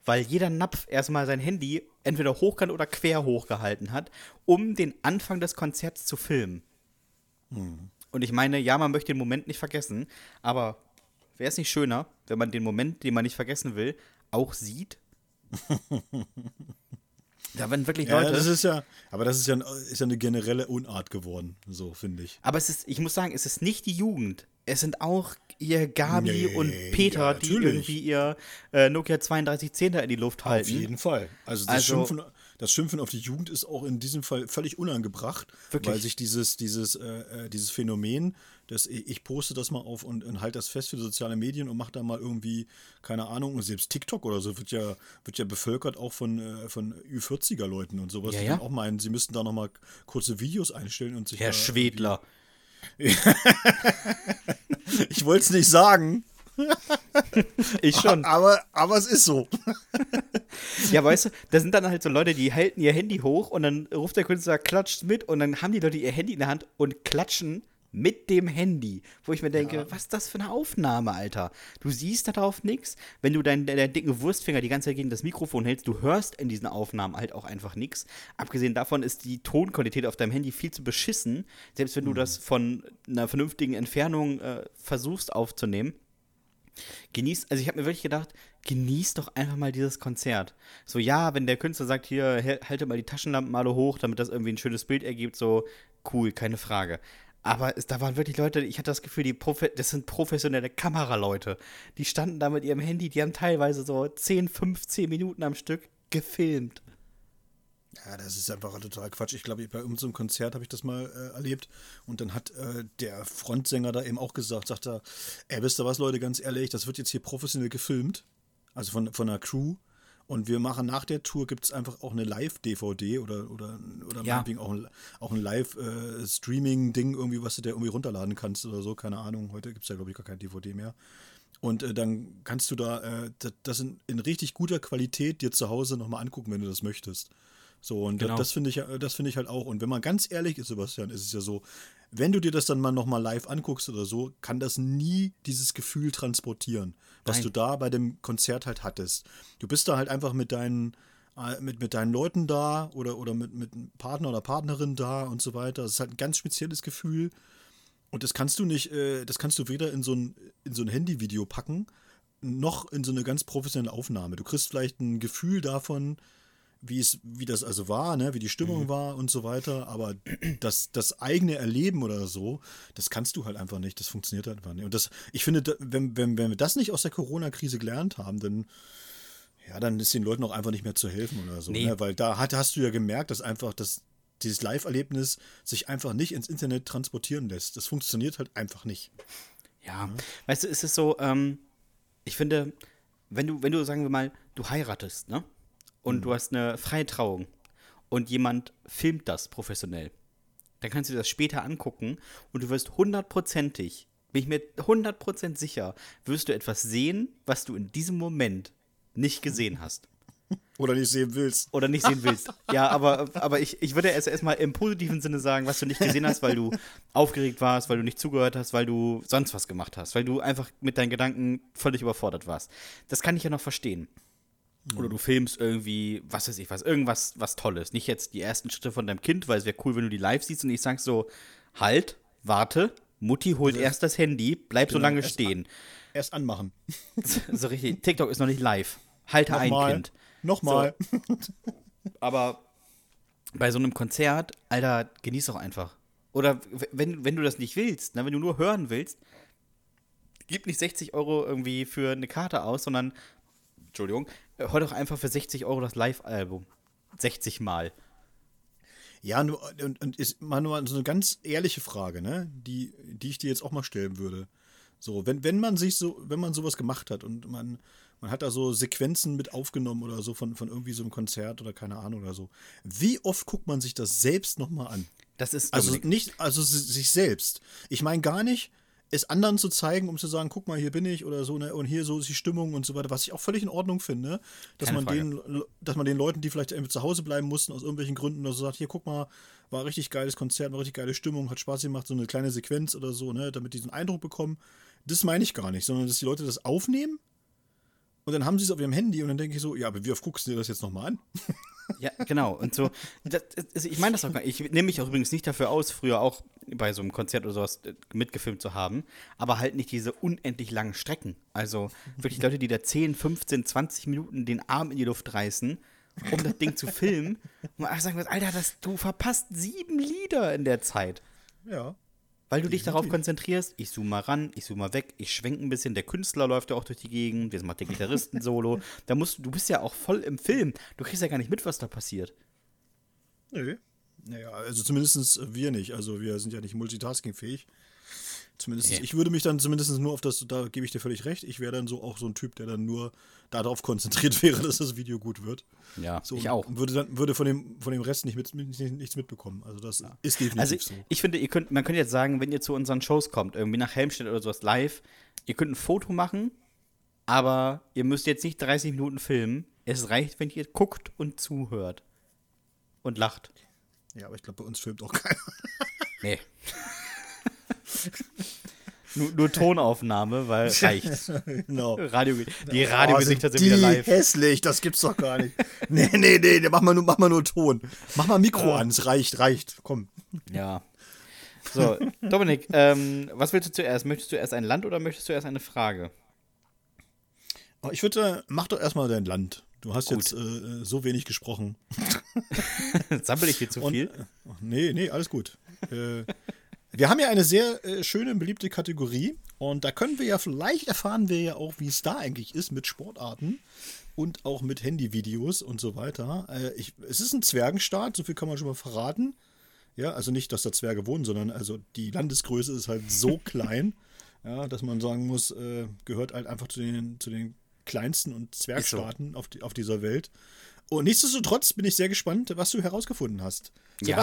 weil jeder Napf erstmal sein Handy entweder hochkant oder quer hochgehalten hat, um den Anfang des Konzerts zu filmen. Und ich meine, ja, man möchte den Moment nicht vergessen, aber wäre es nicht schöner, wenn man den Moment, den man nicht vergessen will, auch sieht? da werden wirklich
Ja,
Leute.
das ist ja, aber das ist ja, ist ja eine generelle Unart geworden, so finde ich.
aber es ist, ich muss sagen, es ist nicht die Jugend. Es sind auch ihr Gabi
Nee,
und Peter,
ja,
die irgendwie ihr äh, Nokia 3210 da in die Luft
Auf
halten.
jeden Fall. Also das,
Also-
Schimpfen, das Schimpfen auf die Jugend ist auch in diesem Fall völlig unangebracht,
Wirklich?
weil sich dieses, dieses, äh, äh, dieses Phänomen, dass ich, poste das mal auf und, und halte das fest für soziale Medien und mache da mal irgendwie, keine Ahnung, selbst TikTok oder so wird ja, wird ja bevölkert auch von, äh, von Ü40er Leuten und sowas,
Ja,
die
ja.
auch meinen, sie müssten da nochmal kurze Videos einstellen und sich
Herr Schwedler.
Ich wollte es nicht sagen,
Ich schon.
aber, aber es ist so.
Ja, weißt du, da sind dann halt so Leute, die halten ihr Handy hoch und dann ruft der Künstler, klatscht mit und dann haben die Leute ihr Handy in der Hand und klatschen mit dem Handy. Wo ich mir denke, was ist das für eine Aufnahme, Alter? Du siehst da drauf nichts. Wenn du deinen deinen dicken Wurstfinger die ganze Zeit gegen das Mikrofon hältst, du hörst in diesen Aufnahmen halt auch einfach nichts. Abgesehen davon ist die Tonqualität auf deinem Handy viel zu beschissen. Selbst wenn du das von einer vernünftigen Entfernung äh, versuchst aufzunehmen. Genießt, also ich habe mir wirklich gedacht, genießt doch einfach mal dieses Konzert. So, ja, wenn der Künstler sagt, hier, halte mal die Taschenlampen alle hoch, damit das irgendwie ein schönes Bild ergibt, so, cool, keine Frage. Aber es, da waren wirklich Leute, ich hatte das Gefühl, die Profe das sind professionelle Kameraleute. Die standen da mit ihrem Handy, die haben teilweise so 10, 15 Minuten am Stück gefilmt.
Ja, das ist einfach total Quatsch. Ich glaube, bei unserem Konzert habe ich das mal äh, erlebt. Und dann hat äh, der Frontsänger da eben auch gesagt, sagt er, ey, wisst ihr was, Leute, ganz ehrlich, das wird jetzt hier professionell gefilmt. Also von, von der Crew. Und wir machen nach der Tour gibt es einfach auch eine Live-DVD oder, oder, oder
Ja.
meinetwegen auch ein, auch ein Live-Streaming-Ding, irgendwie, was du dir irgendwie runterladen kannst oder so, keine Ahnung. Heute gibt es ja, glaube ich, gar keine DVD mehr. Und äh, dann kannst du da äh, das, in, in richtig guter Qualität dir zu Hause nochmal angucken, wenn du das möchtest. So, und
Genau.
das, finde ich, das finde ich halt auch. Und wenn man ganz ehrlich ist, Sebastian, ist es ja so, wenn du dir das dann mal nochmal live anguckst oder so, kann das nie dieses Gefühl transportieren, was
Nein.
du da bei dem Konzert halt hattest. Du bist da halt einfach mit deinen, äh, mit, mit deinen Leuten da oder, oder mit, mit einem Partner oder Partnerin da und so weiter. Das ist halt ein ganz spezielles Gefühl. Und das kannst du nicht, äh, das kannst du weder in so ein, in so ein Handyvideo packen, noch in so eine ganz professionelle Aufnahme. Du kriegst vielleicht ein Gefühl davon, wie es, wie das also war, ne, wie die Stimmung war und so weiter, aber das, das eigene Erleben oder so, das kannst du halt einfach nicht, das funktioniert halt einfach nicht. Und das, ich finde, wenn, wenn, wenn wir das nicht aus der Corona-Krise gelernt haben, dann, ja, dann ist den Leuten auch einfach nicht mehr zu helfen oder so,
Nee.
ne? weil da hat, hast du ja gemerkt, dass einfach das, dieses Live-Erlebnis sich einfach nicht ins Internet transportieren lässt. Das funktioniert halt einfach nicht.
Ja, weißt du, es ist so, ähm, ich finde, wenn du, wenn du, sagen wir mal, du heiratest, ne? Und du hast eine Freitrauung und jemand filmt das professionell, dann kannst du dir das später angucken und du wirst hundertprozentig, bin ich mir hundertprozentig sicher, wirst du etwas sehen, was du in diesem Moment nicht gesehen hast.
Oder nicht sehen willst.
Oder nicht sehen willst. ja, aber, aber ich, ich würde erst erstmal im positiven Sinne sagen, was du nicht gesehen hast, weil du aufgeregt warst, weil du nicht zugehört hast, weil du sonst was gemacht hast, weil du einfach mit deinen Gedanken völlig überfordert warst. Das kann ich ja noch verstehen. Oder du filmst irgendwie, was weiß ich was, irgendwas was Tolles. Nicht jetzt die ersten Schritte von deinem Kind, weil es wäre cool, wenn du die live siehst und ich sag so, halt, warte, Mutti holt erst das Handy, bleib so
Genau,
lange
erst
stehen.
Erst anmachen.
so richtig, TikTok ist noch nicht live. Halte ein. Kind.
Nochmal.
Aber bei so einem Konzert, Alter, genieß doch einfach. Oder wenn, wenn du das nicht willst, ne, wenn du nur hören willst, gib nicht 60 Euro irgendwie für eine Karte aus, sondern, Entschuldigung, äh, hör doch einfach für 60 Euro das Live-Album. 60 Mal.
Ja, nur, und, und ist mal nur so eine ganz ehrliche Frage, ne? Die, die ich dir jetzt auch mal stellen würde. So, wenn, wenn man sich so, wenn man sowas gemacht hat und man, man hat da so Sequenzen mit aufgenommen oder so von, von irgendwie so einem Konzert oder keine Ahnung oder so. Wie oft guckt man sich das selbst nochmal an?
Das ist
Also
Dominik.
nicht, also si- sich selbst. Ich meine gar nicht, es anderen zu zeigen, um zu sagen, guck mal, hier bin ich oder so, ne, und hier so ist die Stimmung und so weiter, was ich auch völlig in Ordnung finde, dass
Keine
man den, dass man den Leuten, die vielleicht irgendwie zu Hause bleiben mussten, aus irgendwelchen Gründen oder so sagt, hier, guck mal, war richtig geiles Konzert, war richtig geile Stimmung, hat Spaß gemacht, so eine kleine Sequenz oder so, ne, damit die so einen Eindruck bekommen. Das meine ich gar nicht, sondern dass die Leute das aufnehmen und dann haben sie es auf ihrem Handy und dann denke ich so, ja, aber wie oft guckst du dir das jetzt nochmal an?
Ja, genau. Und so, das, das, ich meine das auch gar nicht. Ich nehme mich auch übrigens nicht dafür aus, früher auch bei so einem Konzert oder sowas äh, mitgefilmt zu haben, aber halt nicht diese unendlich langen Strecken. Also wirklich Leute, die da 10, 15, 20 Minuten den Arm in die Luft reißen, um das Ding zu filmen. Und sagen, Alter, das, du verpasst sieben Lieder in der Zeit.
Ja.
Weil du dich darauf konzentrierst, ich zoome mal ran, ich zoome mal weg, ich schwenke ein bisschen, der Künstler läuft ja auch durch die Gegend, jetzt macht der Gitarristen solo. Da musst du, du bist ja auch voll im Film. Du kriegst ja gar nicht mit, was da passiert.
Nö. Naja, also zumindest wir nicht. Also wir sind ja nicht multitaskingfähig. Zumindest,
Nee.
ich würde mich dann zumindest nur auf das, da gebe ich dir völlig recht, ich wäre dann so auch so ein Typ, der dann nur darauf konzentriert wäre, dass das Video gut wird.
Ja,
So,
ich auch.
Würde dann würde von dem, von dem Rest nicht mit, nicht, nichts mitbekommen. Also das ist definitiv
Also ich,
so.
ich finde, ihr könnt, man könnte jetzt sagen, wenn ihr zu unseren Shows kommt, irgendwie nach Helmstedt oder sowas live, ihr könnt ein Foto machen, aber ihr müsst jetzt nicht 30 Minuten filmen. Es reicht, wenn ihr guckt und zuhört. Und lacht.
Ja, aber ich glaube, bei uns filmt auch keiner.
Nee. nur, nur Tonaufnahme, weil reicht.
genau.
Radio, die Radiogesichter
Oh,
sind wieder live.
hässlich, das gibt's doch gar nicht. nee, nee, nee, mach mal nur, mach mal nur Ton. Mach mal Mikro an, es reicht, reicht. Komm.
Ja. So, Dominik, ähm, was willst du zuerst? Möchtest du erst ein Land oder möchtest du erst eine Frage?
Aber Ich würde, mach doch erstmal dein Land. Du hast
Gut.
jetzt äh, so wenig gesprochen.
Sammel ich hier zu
Und,
viel?
äh, nee, nee, alles gut. äh, wir haben ja eine sehr äh, schöne, beliebte Kategorie und da können wir ja, vielleicht erfahren wir ja auch, wie es da eigentlich ist mit Sportarten und auch mit Handyvideos und so weiter. Äh, ich, es ist ein Zwergenstaat, so viel kann man schon mal verraten. Ja, also nicht, dass da Zwerge wohnen, sondern also die Landesgröße ist halt so klein, ja, dass man sagen muss, äh, gehört halt einfach zu den, zu den kleinsten und Zwergstaaten auf, die, auf dieser Welt. Und nichtsdestotrotz bin ich sehr gespannt, was du herausgefunden hast.
Ja.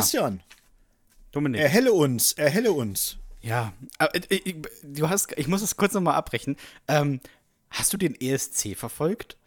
Dominik.
erhelle uns, erhelle uns.
Ja, aber, äh, ich, du hast, ich muss das kurz nochmal abbrechen. Ähm, hast du den ESC verfolgt?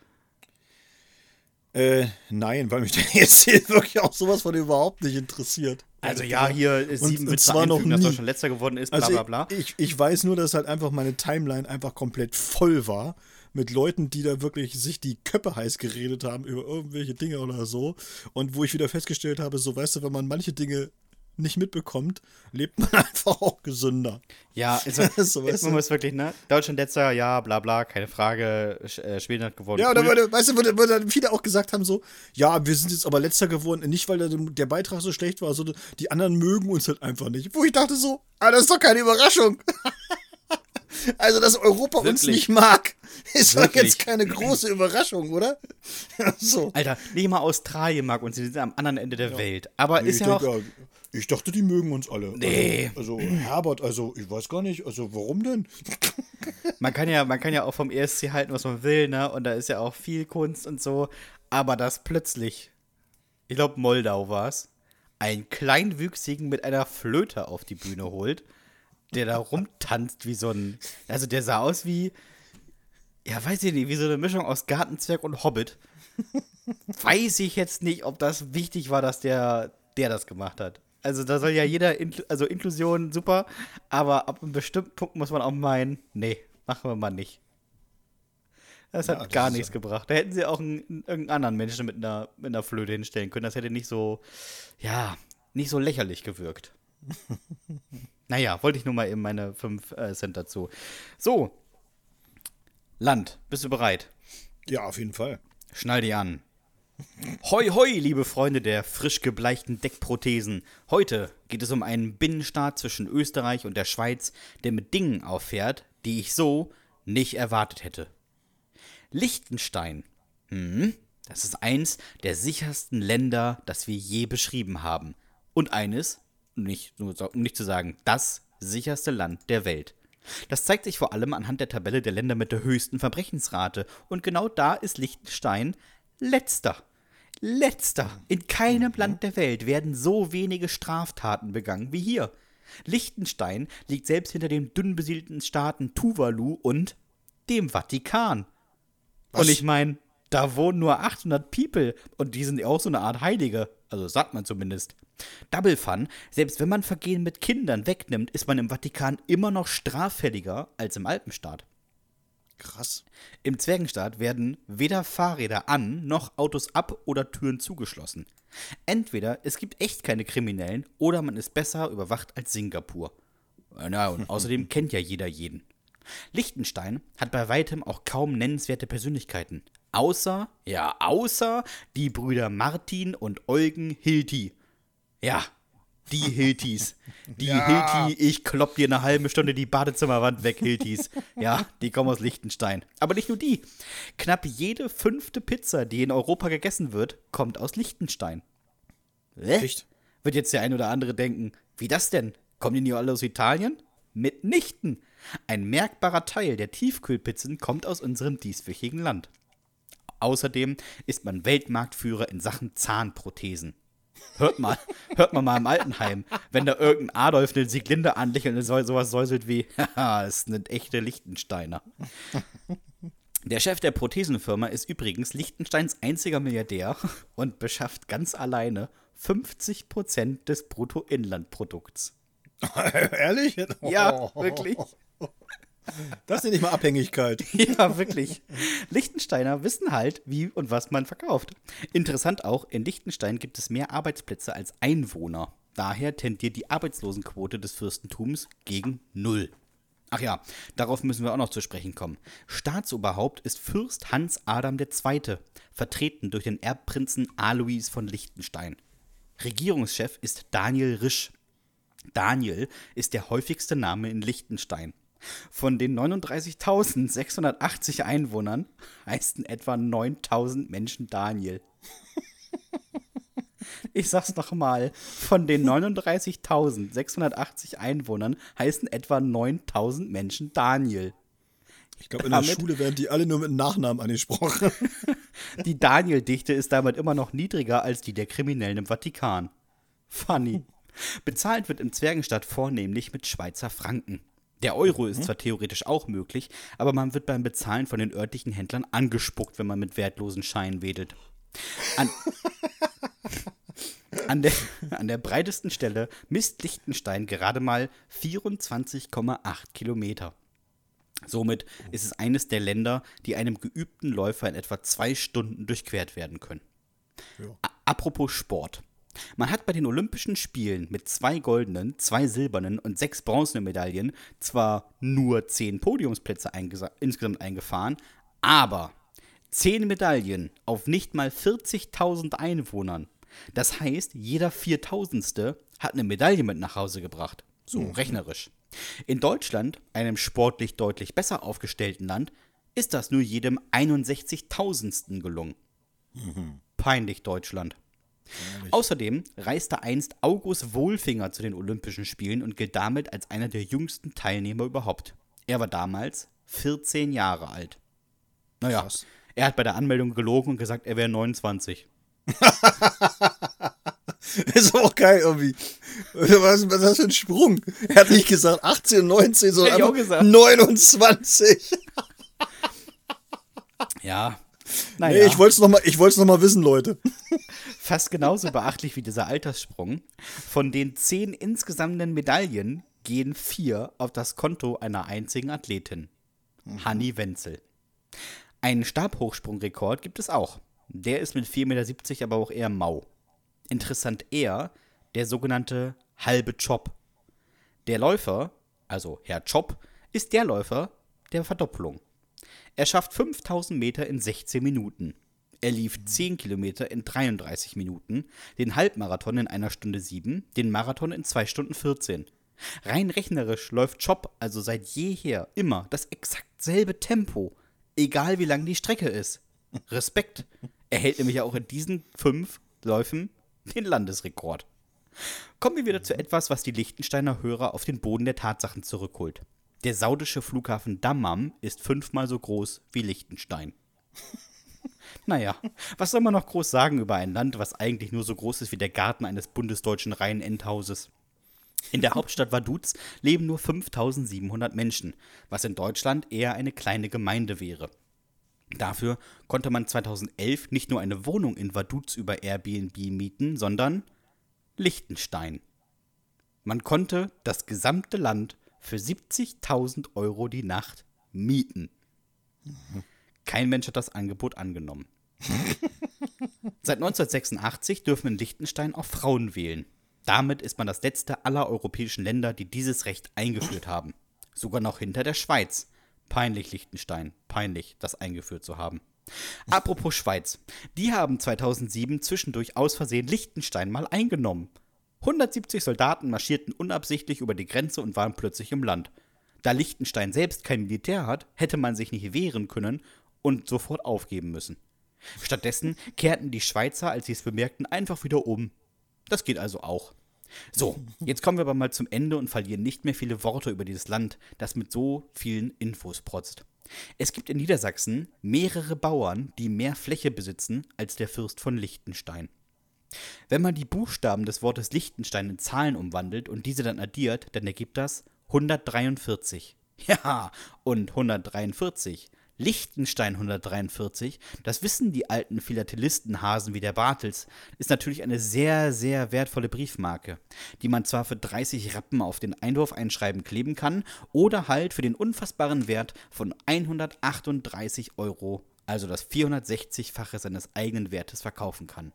Äh, nein, weil mich der ESC wirklich auch sowas von überhaupt nicht interessiert.
Also ja, hier sieben
und
Witze
zwar noch
einfügen, dass. Deutschland letzter geworden ist, bla
Also
bla bla.
Ich, ich weiß nur, dass halt einfach meine Timeline einfach komplett voll war mit Leuten, die da wirklich sich die Köpfe heiß geredet haben über irgendwelche Dinge oder so. Und wo ich wieder festgestellt habe, so weißt du, wenn man manche Dinge nicht mitbekommt, lebt man einfach auch gesünder.
Ja, also,
So, weißt
man
du?
muss wirklich, ne? Deutschland letzter, ja, bla bla, keine Frage. Äh, Schweden hat gewonnen.
Ja, oder
Cool.
würde, weißt du, würde, würde dann viele auch gesagt haben, so, ja, wir sind jetzt aber letzter geworden, nicht weil der, der Beitrag so schlecht war, sondern die anderen mögen uns halt einfach nicht. Wo ich dachte so, ah, das ist doch keine Überraschung. also, dass Europa uns
Wirklich?
nicht mag, ist doch jetzt keine große Überraschung, oder? so.
Alter, nicht mal Australien mag uns, die sind am anderen Ende der Welt. Aber
Nee,
ist ja auch.
ja, ich dachte, die mögen uns alle.
Nee.
Also, also, Herbert, also, ich weiß gar nicht, also, warum denn?
Man kann ja, man kann ja auch vom ESC halten, was man will, ne? Und da ist ja auch viel Kunst und so. Aber dass plötzlich, ich glaube Moldau war es, einen Kleinwüchsigen mit einer Flöte auf die Bühne holt, der da rumtanzt wie so ein. Also der sah aus wie. Ja, weiß ich nicht, wie so eine Mischung aus Gartenzwerg und Hobbit. weiß ich jetzt nicht, ob das wichtig war, dass der, der das gemacht hat. Also da soll ja jeder, Inkl also Inklusion super, aber ab einem bestimmten Punkt muss man auch meinen, nee, machen wir mal nicht. Das hat
Ja, das
gar nichts
ja-
gebracht. Da hätten sie auch einen, irgendeinen anderen Menschen mit einer, mit einer Flöte hinstellen können. Das hätte nicht so, ja, nicht so lächerlich gewirkt. naja, wollte ich nur mal eben meine 5 äh, Cent dazu. So, Land, bist du bereit?
Ja, auf jeden Fall.
Schnall dich an. Hoi, hoi, liebe Freunde der frisch gebleichten Deckprothesen. Heute geht es um einen Binnenstaat zwischen Österreich und der Schweiz, der mit Dingen auffährt, die ich so nicht erwartet hätte. Liechtenstein. Hm, das ist eins der sichersten Länder, das wir je beschrieben haben. Und eines, nicht, um nicht zu sagen, das sicherste Land der Welt. Das zeigt sich vor allem anhand der Tabelle der Länder mit der höchsten Verbrechensrate. Und genau da ist Liechtenstein letzter. Letzter. In keinem Land der Welt werden so wenige Straftaten begangen wie hier. Liechtenstein liegt selbst hinter den dünn besiedelten Staaten Tuvalu und dem Vatikan.
Was?
Und ich meine, da wohnen nur 800 People und die sind auch so eine Art Heilige. Also sagt man zumindest. Double Fun, selbst wenn man Vergehen mit Kindern wegnimmt, ist man im Vatikan immer noch straffälliger als im Alpenstaat.
Krass.
Im Zwergenstaat werden weder Fahrräder an noch Autos ab oder Türen zugeschlossen. Entweder es gibt echt keine Kriminellen oder man ist besser überwacht als Singapur. Na, und außerdem kennt ja jeder jeden. Liechtenstein hat bei weitem auch kaum nennenswerte Persönlichkeiten. Außer, ja, außer die Brüder Martin und Eugen Hilti. Ja, die Hiltis. Die
Ja.
Hilti, ich klopp dir eine halbe Stunde die Badezimmerwand weg, Hiltis. Ja, die kommen aus Liechtenstein. Aber nicht nur die. Knapp jede fünfte Pizza, die in Europa gegessen wird, kommt aus Liechtenstein. Hä?
Echt?
Wird jetzt der ein oder andere denken, wie das denn? Kommen die nicht alle aus Italien? Mitnichten. Ein merkbarer Teil der Tiefkühlpizzen kommt aus unserem dieswöchigen Land. Außerdem ist man Weltmarktführer in Sachen Zahnprothesen. Hört mal, hört man mal im Altenheim, wenn da irgendein Adolf eine Sieglinde anlächelt und so, sowas säuselt wie, haha, ist eine echte Lichtensteiner. Der Chef der Prothesenfirma ist übrigens Liechtensteins einziger Milliardär und beschafft ganz alleine 50% des Bruttoinlandprodukts.
Ehrlich?
Ja, wirklich.
Das nenne ich mal Abhängigkeit.
Ja, wirklich. Liechtensteiner wissen halt, wie und was man verkauft. Interessant auch, in Liechtenstein gibt es mehr Arbeitsplätze als Einwohner. Daher tendiert die Arbeitslosenquote des Fürstentums gegen Null. Ach ja, darauf müssen wir auch noch zu sprechen kommen. Staatsoberhaupt ist Fürst Hans Adam II., vertreten durch den Erbprinzen Alois von Liechtenstein. Regierungschef ist Daniel Risch. Daniel ist der häufigste Name in Liechtenstein. Von den 39.680 Einwohnern heißen etwa 9.000 Menschen Daniel. Ich sag's nochmal, von den 39.680 Einwohnern heißen etwa 9.000 Menschen Daniel.
Ich glaube, in der Schule werden die alle nur mit Nachnamen angesprochen.
Die Daniel-Dichte ist damit immer noch niedriger als die der Kriminellen im Vatikan. Funny. Bezahlt wird im Zwergenstadt vornehmlich mit Schweizer Franken. Der Euro ist zwar theoretisch auch möglich, aber man wird beim Bezahlen von den örtlichen Händlern angespuckt, wenn man mit wertlosen Scheinen wedelt. An, an, der, an der breitesten Stelle misst Liechtenstein gerade mal 24,8 Kilometer. Somit ist es eines der Länder, die einem geübten Läufer in etwa zwei Stunden durchquert werden können.
Ja.
Apropos Sport. Man hat bei den Olympischen Spielen mit zwei goldenen, zwei silbernen und sechs bronzenen Medaillen zwar nur zehn Podiumsplätze eingesa- insgesamt eingefahren, aber zehn Medaillen auf nicht mal 40.000 Einwohnern. Das heißt, jeder Viertausendste hat eine Medaille mit nach Hause gebracht. So rechnerisch. In Deutschland, einem sportlich deutlich besser aufgestellten Land, ist das nur jedem 61.000. gelungen. Peinlich Deutschland. Außerdem reiste einst August Wohlfinger zu den Olympischen Spielen und gilt damit als einer der jüngsten Teilnehmer überhaupt. Er war damals 14 Jahre alt. Naja,
Krass.
er hat bei der Anmeldung gelogen und gesagt, er wäre 29.
Ist auch geil irgendwie. Was, was ist das für ein Sprung? Er hat nicht gesagt 18, 19,
Hätte
sondern
ich auch
einfach
gesagt.
29.
Ja,
Naja. Nee, ich wollte es nochmal noch, mal wissen, Leute.
Fast genauso beachtlich wie dieser Alterssprung. Von den zehn insgesamten Medaillen gehen vier auf das Konto einer einzigen Athletin. Mhm. Hanni Wenzel. Einen Stabhochsprungrekord gibt es auch. Der ist mit 4,70 Meter aber auch eher mau. Interessant eher der sogenannte halbe Chop. Der Läufer, also Herr Chop, ist der Läufer der Verdopplung. Er schafft 5000 Meter in 16 Minuten. Er lief 10 Kilometer in 33 Minuten, den Halbmarathon in einer Stunde 7, den Marathon in 2 Stunden 14. Rein rechnerisch läuft Chop also seit jeher immer das exakt selbe Tempo, egal wie lang die Strecke ist. Respekt. Er hält nämlich auch in diesen fünf Läufen den Landesrekord. Kommen wir wieder zu etwas, was die Liechtensteiner Hörer auf den Boden der Tatsachen zurückholt. Der saudische Flughafen Dammam ist fünfmal so groß wie Liechtenstein. naja, was soll man noch groß sagen über ein Land, was eigentlich nur so groß ist wie der Garten eines bundesdeutschen Reihenendhauses? In der Hauptstadt Vaduz leben nur 5700 Menschen, was in Deutschland eher eine kleine Gemeinde wäre. Dafür konnte man 2011 nicht nur eine Wohnung in Vaduz über Airbnb mieten, sondern Liechtenstein. Man konnte das gesamte Land für 70.000 Euro die Nacht mieten. Kein Mensch hat das Angebot angenommen. Seit 1986 dürfen in Liechtenstein auch Frauen wählen. Damit ist man das letzte aller europäischen Länder, die dieses Recht eingeführt haben. Sogar noch hinter der Schweiz. Peinlich, Liechtenstein. Peinlich, das eingeführt zu haben. Apropos Schweiz. Die haben 2007 zwischendurch aus Versehen Liechtenstein mal eingenommen. 170 Soldaten marschierten unabsichtlich über die Grenze und waren plötzlich im Land. Da Liechtenstein selbst kein Militär hat, hätte man sich nicht wehren können und sofort aufgeben müssen. Stattdessen kehrten die Schweizer, als sie es bemerkten, einfach wieder um. Das geht also auch. So, jetzt kommen wir aber mal zum Ende und verlieren nicht mehr viele Worte über dieses Land, das mit so vielen Infos protzt. Es gibt in Niedersachsen mehrere Bauern, die mehr Fläche besitzen als der Fürst von Liechtenstein. Wenn man die Buchstaben des Wortes Liechtenstein in Zahlen umwandelt und diese dann addiert, dann ergibt das 143. Ja, und 143 Liechtenstein 143, das wissen die alten Philatelistenhasen wie der Bartels, ist natürlich eine sehr, sehr wertvolle Briefmarke, die man zwar für 30 Rappen auf den Einwurf einschreiben kleben kann oder halt für den unfassbaren Wert von 138 Euro, also das 460-fache seines eigenen Wertes verkaufen kann.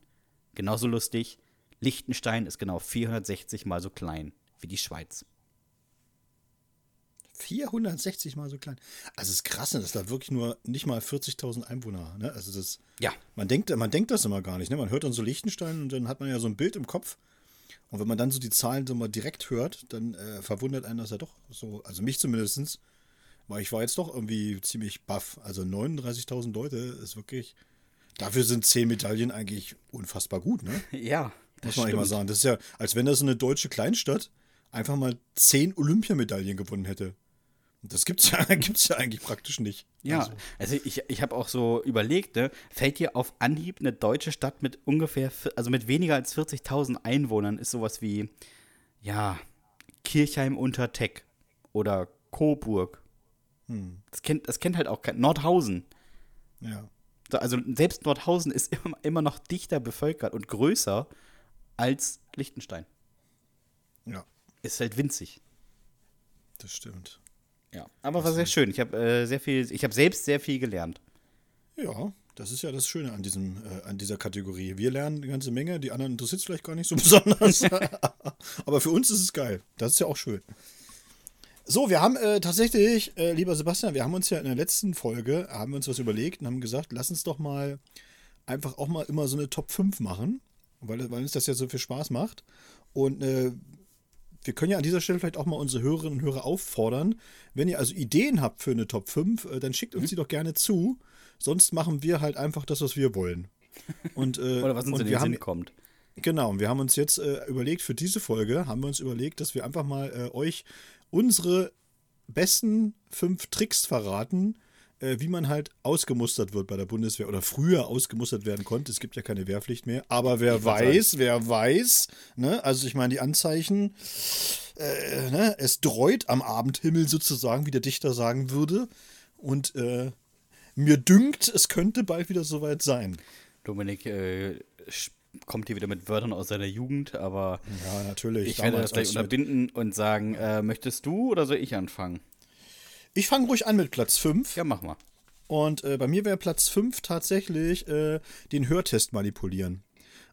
Genauso lustig, Liechtenstein ist genau 460 mal so klein wie die Schweiz.
460 mal so klein. Also es ist krass, ne, dass da wirklich nur nicht mal 40.000 Einwohner. Ne? Also das. Ja. Man denkt, man denkt das immer gar nicht. Ne? Man hört dann so Liechtenstein und dann hat man ja so ein Bild im Kopf. Und wenn man dann so die Zahlen so mal direkt hört, dann äh, verwundert einen das ja doch so. Also mich zumindest. Weil ich war jetzt doch irgendwie ziemlich baff. Also 39.000 Leute ist wirklich. Dafür sind 10 Medaillen eigentlich unfassbar gut, ne?
Ja.
Das Muss man mal sagen. Das ist ja, als wenn das eine deutsche Kleinstadt einfach mal 10 Olympiamedaillen gewonnen hätte. Das gibt's ja, gibt's ja eigentlich praktisch nicht.
Ja, also, also ich, ich habe auch so überlegt, ne, fällt dir auf Anhieb eine deutsche Stadt mit ungefähr, also mit weniger als 40.000 Einwohnern ist sowas wie, ja, Kirchheim unter Teck oder Coburg. Hm. Das, kennt, das kennt halt auch kein, Nordhausen.
Ja.
Also selbst Nordhausen ist immer, noch dichter bevölkert und größer als Liechtenstein.
Ja.
Ist halt winzig.
Das stimmt.
Ja, aber war sehr schön. Ich habe äh, sehr viel, ich habe selbst sehr viel gelernt.
Ja, das ist ja das Schöne an diesem, äh, an dieser Kategorie. Wir lernen eine ganze Menge, die anderen interessiert es vielleicht gar nicht so besonders. aber für uns ist es geil. Das ist ja auch schön. So, wir haben äh, tatsächlich, äh, lieber Sebastian, wir haben uns ja in der letzten Folge, haben wir uns was überlegt und haben gesagt, lass uns doch mal einfach auch mal immer so eine Top 5 machen, weil, weil uns das ja so viel Spaß macht. Und äh, wir können ja an dieser Stelle vielleicht auch mal unsere Hörerinnen und Hörer auffordern. Wenn ihr also Ideen habt für eine Top 5, äh, dann schickt uns mhm. die doch gerne zu. Sonst machen wir halt einfach das, was wir wollen.
Und, äh, Oder was uns in den Sinn kommt.
Genau, und wir haben uns jetzt äh, überlegt, für diese Folge haben wir uns überlegt, dass wir einfach mal äh, euch unsere besten fünf Tricks verraten, äh, wie man halt ausgemustert wird bei der Bundeswehr oder früher ausgemustert werden konnte. Es gibt ja keine Wehrpflicht mehr. Aber wer weiß, sagen. wer weiß, ne? Also ich meine, die Anzeichen, äh, ne? es dreut am Abendhimmel sozusagen, wie der Dichter sagen würde. Und äh, mir dünkt, es könnte bald wieder soweit sein.
Dominik äh, kommt hier wieder mit Wörtern aus seiner Jugend, aber
ja, natürlich.
ich werde das gleich unterbinden und sagen, äh, möchtest du oder soll ich anfangen?
Ich fange ruhig an mit Platz 5.
Ja, mach mal.
Und äh, bei mir wäre Platz 5 tatsächlich äh, den Hörtest manipulieren.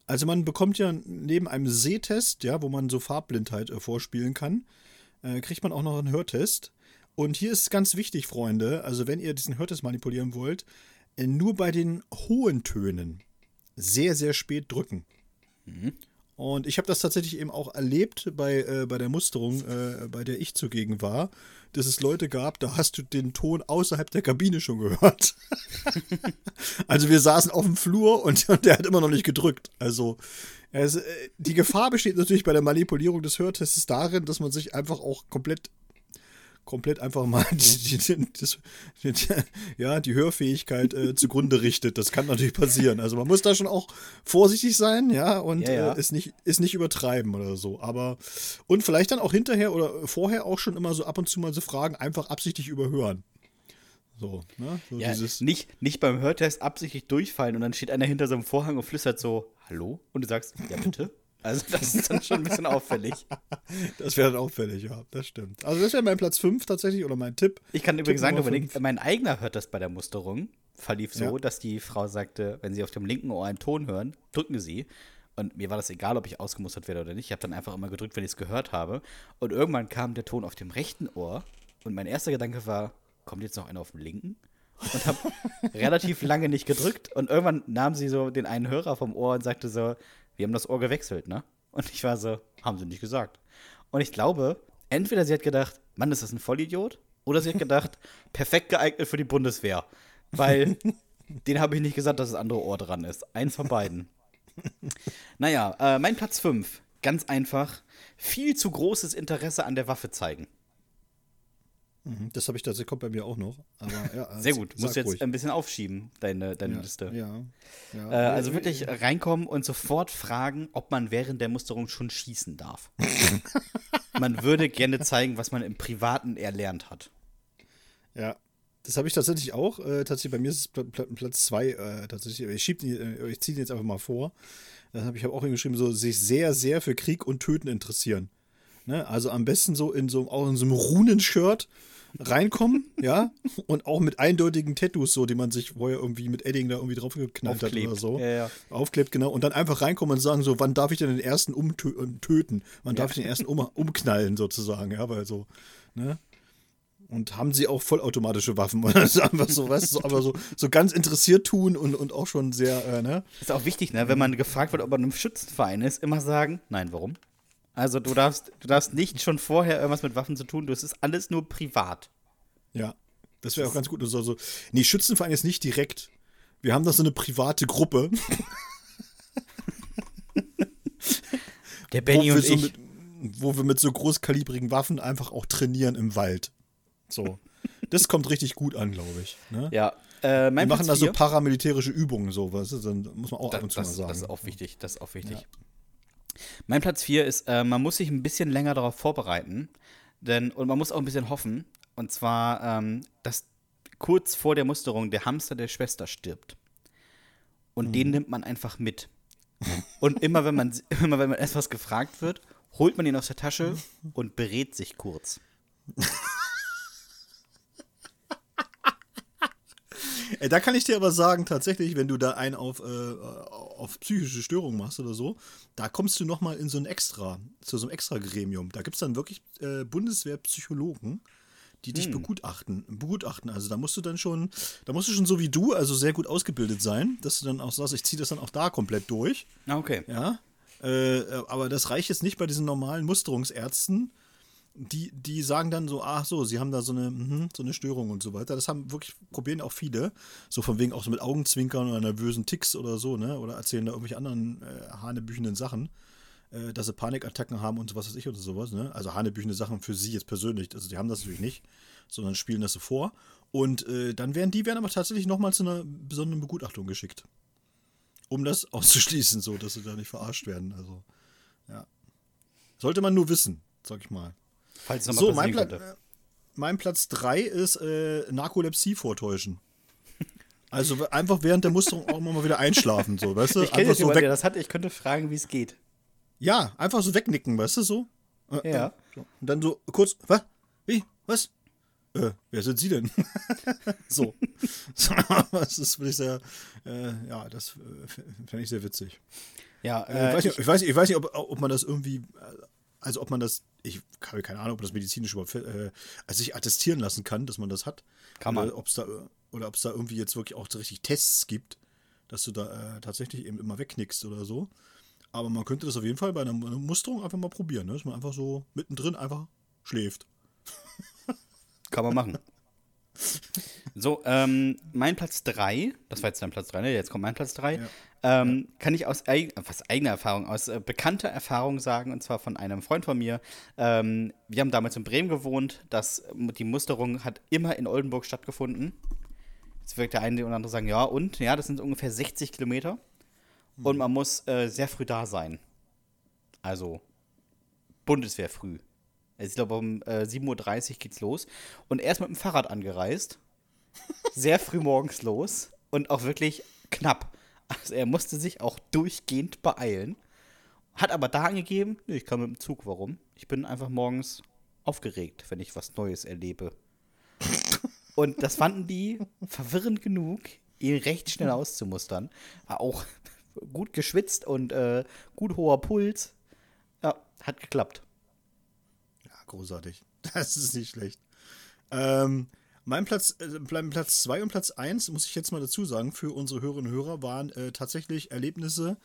Also man bekommt ja neben einem Sehtest, ja, wo man so Farbblindheit äh, vorspielen kann, äh, kriegt man auch noch einen Hörtest. Und hier ist ganz wichtig, Freunde, also wenn ihr diesen Hörtest manipulieren wollt, äh, nur bei den hohen Tönen sehr, sehr spät drücken. Mhm. Und ich habe das tatsächlich eben auch erlebt bei, äh, bei der Musterung, äh, bei der ich zugegen war, dass es Leute gab, da hast du den Ton außerhalb der Kabine schon gehört. also wir saßen auf dem Flur und, und, der hat immer noch nicht gedrückt. Also es, äh, die Gefahr besteht natürlich bei der Manipulierung des Hörtests darin, dass man sich einfach auch komplett komplett einfach mal die, die, das, die, ja, die Hörfähigkeit äh, zugrunde richtet. Das kann natürlich passieren. Also man muss da schon auch vorsichtig sein, ja, und ja, ja. Äh, es, nicht, es nicht übertreiben oder so. Aber und vielleicht dann auch hinterher oder vorher auch schon immer so ab und zu mal so Fragen einfach absichtlich überhören. So, ne? So
ja, nicht, nicht beim Hörtest absichtlich durchfallen und dann steht einer hinter so einem Vorhang und flüstert so, hallo? Und du sagst, ja bitte. Also das ist dann schon ein bisschen auffällig.
Das wäre dann auffällig, ja, das stimmt. Also das wäre mein Platz 5 tatsächlich oder mein Tipp.
Ich kann übrigens sagen, Dominik, mein eigener hört das bei der Musterung. Verlief so, ja. dass die Frau sagte, wenn sie auf dem linken Ohr einen Ton hören, drücken sie. Und mir war das egal, ob ich ausgemustert werde oder nicht. Ich habe dann einfach immer gedrückt, wenn ich es gehört habe. Und irgendwann kam der Ton auf dem rechten Ohr. Und mein erster Gedanke war, kommt jetzt noch einer auf dem linken? Und habe relativ lange nicht gedrückt. Und irgendwann nahm sie so den einen Hörer vom Ohr und sagte so, wir haben das Ohr gewechselt, ne? Und ich war so, haben sie nicht gesagt. Und ich glaube, entweder sie hat gedacht, Mann, ist das ein Vollidiot? Oder sie hat gedacht, perfekt geeignet für die Bundeswehr. Weil den habe ich nicht gesagt, dass das andere Ohr dran ist. Eins von beiden. Naja, äh, mein Platz 5. Ganz einfach. Viel zu großes Interesse an der Waffe zeigen.
Mhm, das habe ich tatsächlich, kommt bei mir auch noch. Aber, ja,
Sehr gut, musst jetzt ruhig. ein bisschen aufschieben, deine, deine
ja,
Liste.
Ja,
ja. Äh, also wirklich reinkommen und sofort fragen, ob man während der Musterung schon schießen darf. man würde gerne zeigen, was man im Privaten erlernt hat.
Ja, das habe ich tatsächlich auch. Äh, tatsächlich bei mir ist es Platz zwei. Äh, tatsächlich. Ich, äh, ich ziehe den jetzt einfach mal vor. Dann habe ich hab auch hingeschrieben, so sich sehr, sehr für Krieg und Töten interessieren. Ne? Also am besten so in so, auch in so einem Runenshirt reinkommen, ja, und auch mit eindeutigen Tattoos, so, die man sich vorher irgendwie mit Edding da irgendwie draufgeknallt hat oder so.
Ja, ja.
Aufklebt, genau. Und dann einfach reinkommen und sagen so, wann darf ich denn den ersten umtöten? Wann ja. darf ich den ersten um umknallen, sozusagen, ja, weil so, ne? Und haben sie auch vollautomatische Waffen oder so einfach so, weißt du, so, aber so, so ganz interessiert tun und, und auch schon sehr, äh, ne?
Ist auch wichtig, ne, wenn man gefragt wird, ob man im Schützenverein ist, immer sagen, nein, warum? Also du darfst, du darfst nicht schon vorher irgendwas mit Waffen zu tun, das ist alles nur privat.
Ja, das wäre auch ganz gut. Also, nee, Schützenverein ist nicht direkt. Wir haben da so eine private Gruppe.
Der Benny und
so
ich.
Mit, wo wir mit so großkalibrigen Waffen einfach auch trainieren im Wald. So. Das kommt richtig gut an, glaube ich. Ne?
Ja. Äh,
wir machen da so paramilitärische Übungen, so was. Dann muss man auch
da,
ab und zu
das,
mal sagen.
Das ist auch wichtig. Das ist auch wichtig. Ja. Mein Platz 4 ist, äh, man muss sich ein bisschen länger darauf vorbereiten. Denn, und man muss auch ein bisschen hoffen. Und zwar, ähm, dass kurz vor der Musterung der Hamster der Schwester stirbt. Und mhm. den nimmt man einfach mit. Und immer wenn man immer wenn man etwas gefragt wird, holt man ihn aus der Tasche und berät sich kurz.
Ey, da kann ich dir aber sagen, tatsächlich, wenn du da einen auf, äh, auf psychische Störungen machst oder so, da kommst du nochmal in so ein Extra, zu so einem Extra-Gremium. Da gibt es dann wirklich äh, Bundeswehrpsychologen, die dich hm. begutachten. Begutachten. Also da musst du dann schon, da musst du schon so wie du, also sehr gut ausgebildet sein, dass du dann auch sagst, ich ziehe das dann auch da komplett durch.
Ah, okay.
Ja. Äh, aber das reicht jetzt nicht bei diesen normalen Musterungsärzten, die, die sagen dann so, ach so, sie haben da so eine, mh, so eine Störung und so weiter. Das haben wirklich, probieren auch viele. So von wegen auch so mit Augenzwinkern oder nervösen Ticks oder so, ne? Oder erzählen da irgendwelche anderen äh, hanebüchenden Sachen, äh, dass sie Panikattacken haben und so was weiß ich oder sowas, ne? Also hanebüchende Sachen für sie jetzt persönlich. Also die haben das natürlich nicht, sondern spielen das so vor. Und äh, dann werden die werden aber tatsächlich nochmal zu einer besonderen Begutachtung geschickt. Um das auszuschließen, so, dass sie da nicht verarscht werden. Also, ja. Sollte man nur wissen, sag ich mal.
Falls es
so, mein, Pla äh, mein Platz 3 ist äh, Narkolepsie vortäuschen. Also einfach während der Musterung auch immer mal wieder einschlafen, so, weißt du?
Ich kenne
so
jemanden, der das hat. Ich könnte fragen, wie es geht.
Ja, einfach so wegnicken, weißt du, so? Äh,
Ja.
äh, so. Und dann so kurz, was? Wie? Was? Äh, wer sind Sie denn? so. Das ist, würde ich sehr, äh, ja, das äh, fände ich sehr witzig.
Ja,
Äh, ich, weiß nicht, ich weiß nicht, ich weiß nicht ob, ob man das irgendwie, also ob man das, ich habe keine Ahnung, ob das medizinisch überhaupt äh, also sich attestieren lassen kann, dass man das hat.
Kann man.
Oder ob es da, oder ob es da irgendwie jetzt wirklich auch richtig Tests gibt, dass du da äh, tatsächlich eben immer wegknickst oder so. Aber man könnte das auf jeden Fall bei einer Musterung einfach mal probieren, ne? dass man einfach so mittendrin einfach schläft.
Kann man machen. So, ähm, mein Platz 3, das war jetzt dein Platz 3, ne? Jetzt kommt mein Platz 3. Ähm, Kann ich aus eig was, eigener Erfahrung, aus äh, bekannter Erfahrung sagen, und zwar von einem Freund von mir. Ähm, wir haben damals in Bremen gewohnt, das, die Musterung hat immer in Oldenburg stattgefunden. Jetzt wird der eine oder andere sagen, ja, und? Ja, das sind ungefähr 60 Kilometer. Und man muss äh, sehr früh da sein. Also Bundeswehr früh. Also ich glaube, um äh, 7.30 Uhr geht's los. Und er ist mit dem Fahrrad angereist. Sehr früh morgens los. Und auch wirklich knapp. Also er musste sich auch durchgehend beeilen. Hat aber da angegeben, nee, ich kann mit dem Zug. Warum? Ich bin einfach morgens aufgeregt, wenn ich was Neues erlebe. Und das fanden die verwirrend genug, ihn recht schnell auszumustern. Auch gut geschwitzt und äh, gut hoher Puls. Ja, hat geklappt.
Ja, großartig. Das ist nicht schlecht. Ähm, mein Platz, äh, Platz 2 und Platz 1, muss ich jetzt mal dazu sagen, für unsere Hörerinnen und Hörer, waren äh, tatsächlich Erlebnisse,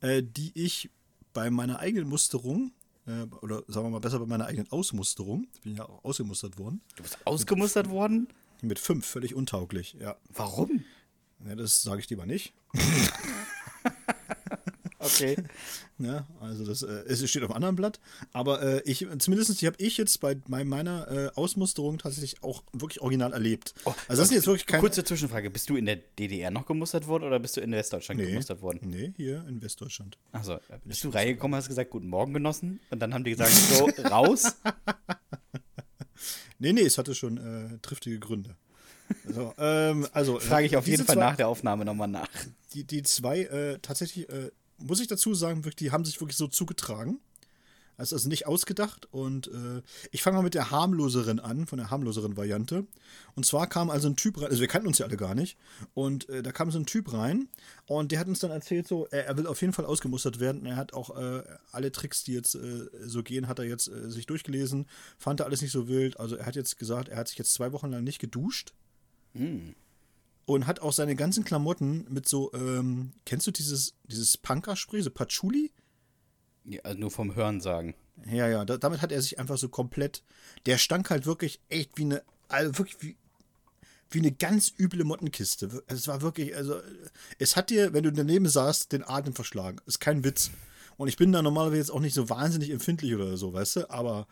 äh, die ich bei meiner eigenen Musterung, äh, oder sagen wir mal besser bei meiner eigenen Ausmusterung, ich bin ja auch ausgemustert worden,
Du bist ausgemustert worden?
mit fünf, völlig untauglich, ja.
Warum?
ja das sage ich lieber nicht.
Okay.
Ja, also das äh, es steht auf einem anderen Blatt. Aber äh, ich, zumindest die habe ich jetzt bei, meiner äh, Ausmusterung tatsächlich auch wirklich original erlebt. also das ist jetzt wirklich kein.
Kurze Zwischenfrage. Bist du in der DDR noch gemustert worden oder bist du in Westdeutschland
nee,
gemustert worden?
nee, hier in Westdeutschland.
Achso, bist du reingekommen, hast gesagt, guten Morgen genossen und dann haben die gesagt, so, raus.
Nee, nee, es hatte schon äh, triftige Gründe. So, ähm, also
Frage ich auf jeden Fall
zwei,
nach der Aufnahme nochmal nach.
Die, die zwei, äh, tatsächlich, äh, muss ich dazu sagen, wirklich, die haben sich wirklich so zugetragen. Ist also nicht ausgedacht und äh, ich fange mal mit der harmloseren an, von der harmloseren Variante. Und zwar kam also ein Typ rein, also wir kannten uns ja alle gar nicht, und äh, da kam so ein Typ rein und der hat uns dann erzählt, so, er, er will auf jeden Fall ausgemustert werden. Er hat auch äh, alle Tricks, die jetzt äh, so gehen, hat er jetzt äh, sich durchgelesen, fand er alles nicht so wild. Also er hat jetzt gesagt, er hat sich jetzt zwei Wochen lang nicht geduscht und hat auch seine ganzen Klamotten mit so, ähm, kennst du dieses, dieses Punkerspray, so Patchouli?
Ja, also nur vom Hören sagen.
Ja, ja, da, damit hat er sich einfach so komplett. Der stank halt wirklich echt wie eine, also wirklich wie, wie eine ganz üble Mottenkiste. Es war wirklich, also, es hat dir, wenn du daneben saßt, den Atem verschlagen. Ist kein Witz. Und ich bin da normalerweise jetzt auch nicht so wahnsinnig empfindlich oder so, weißt du, aber.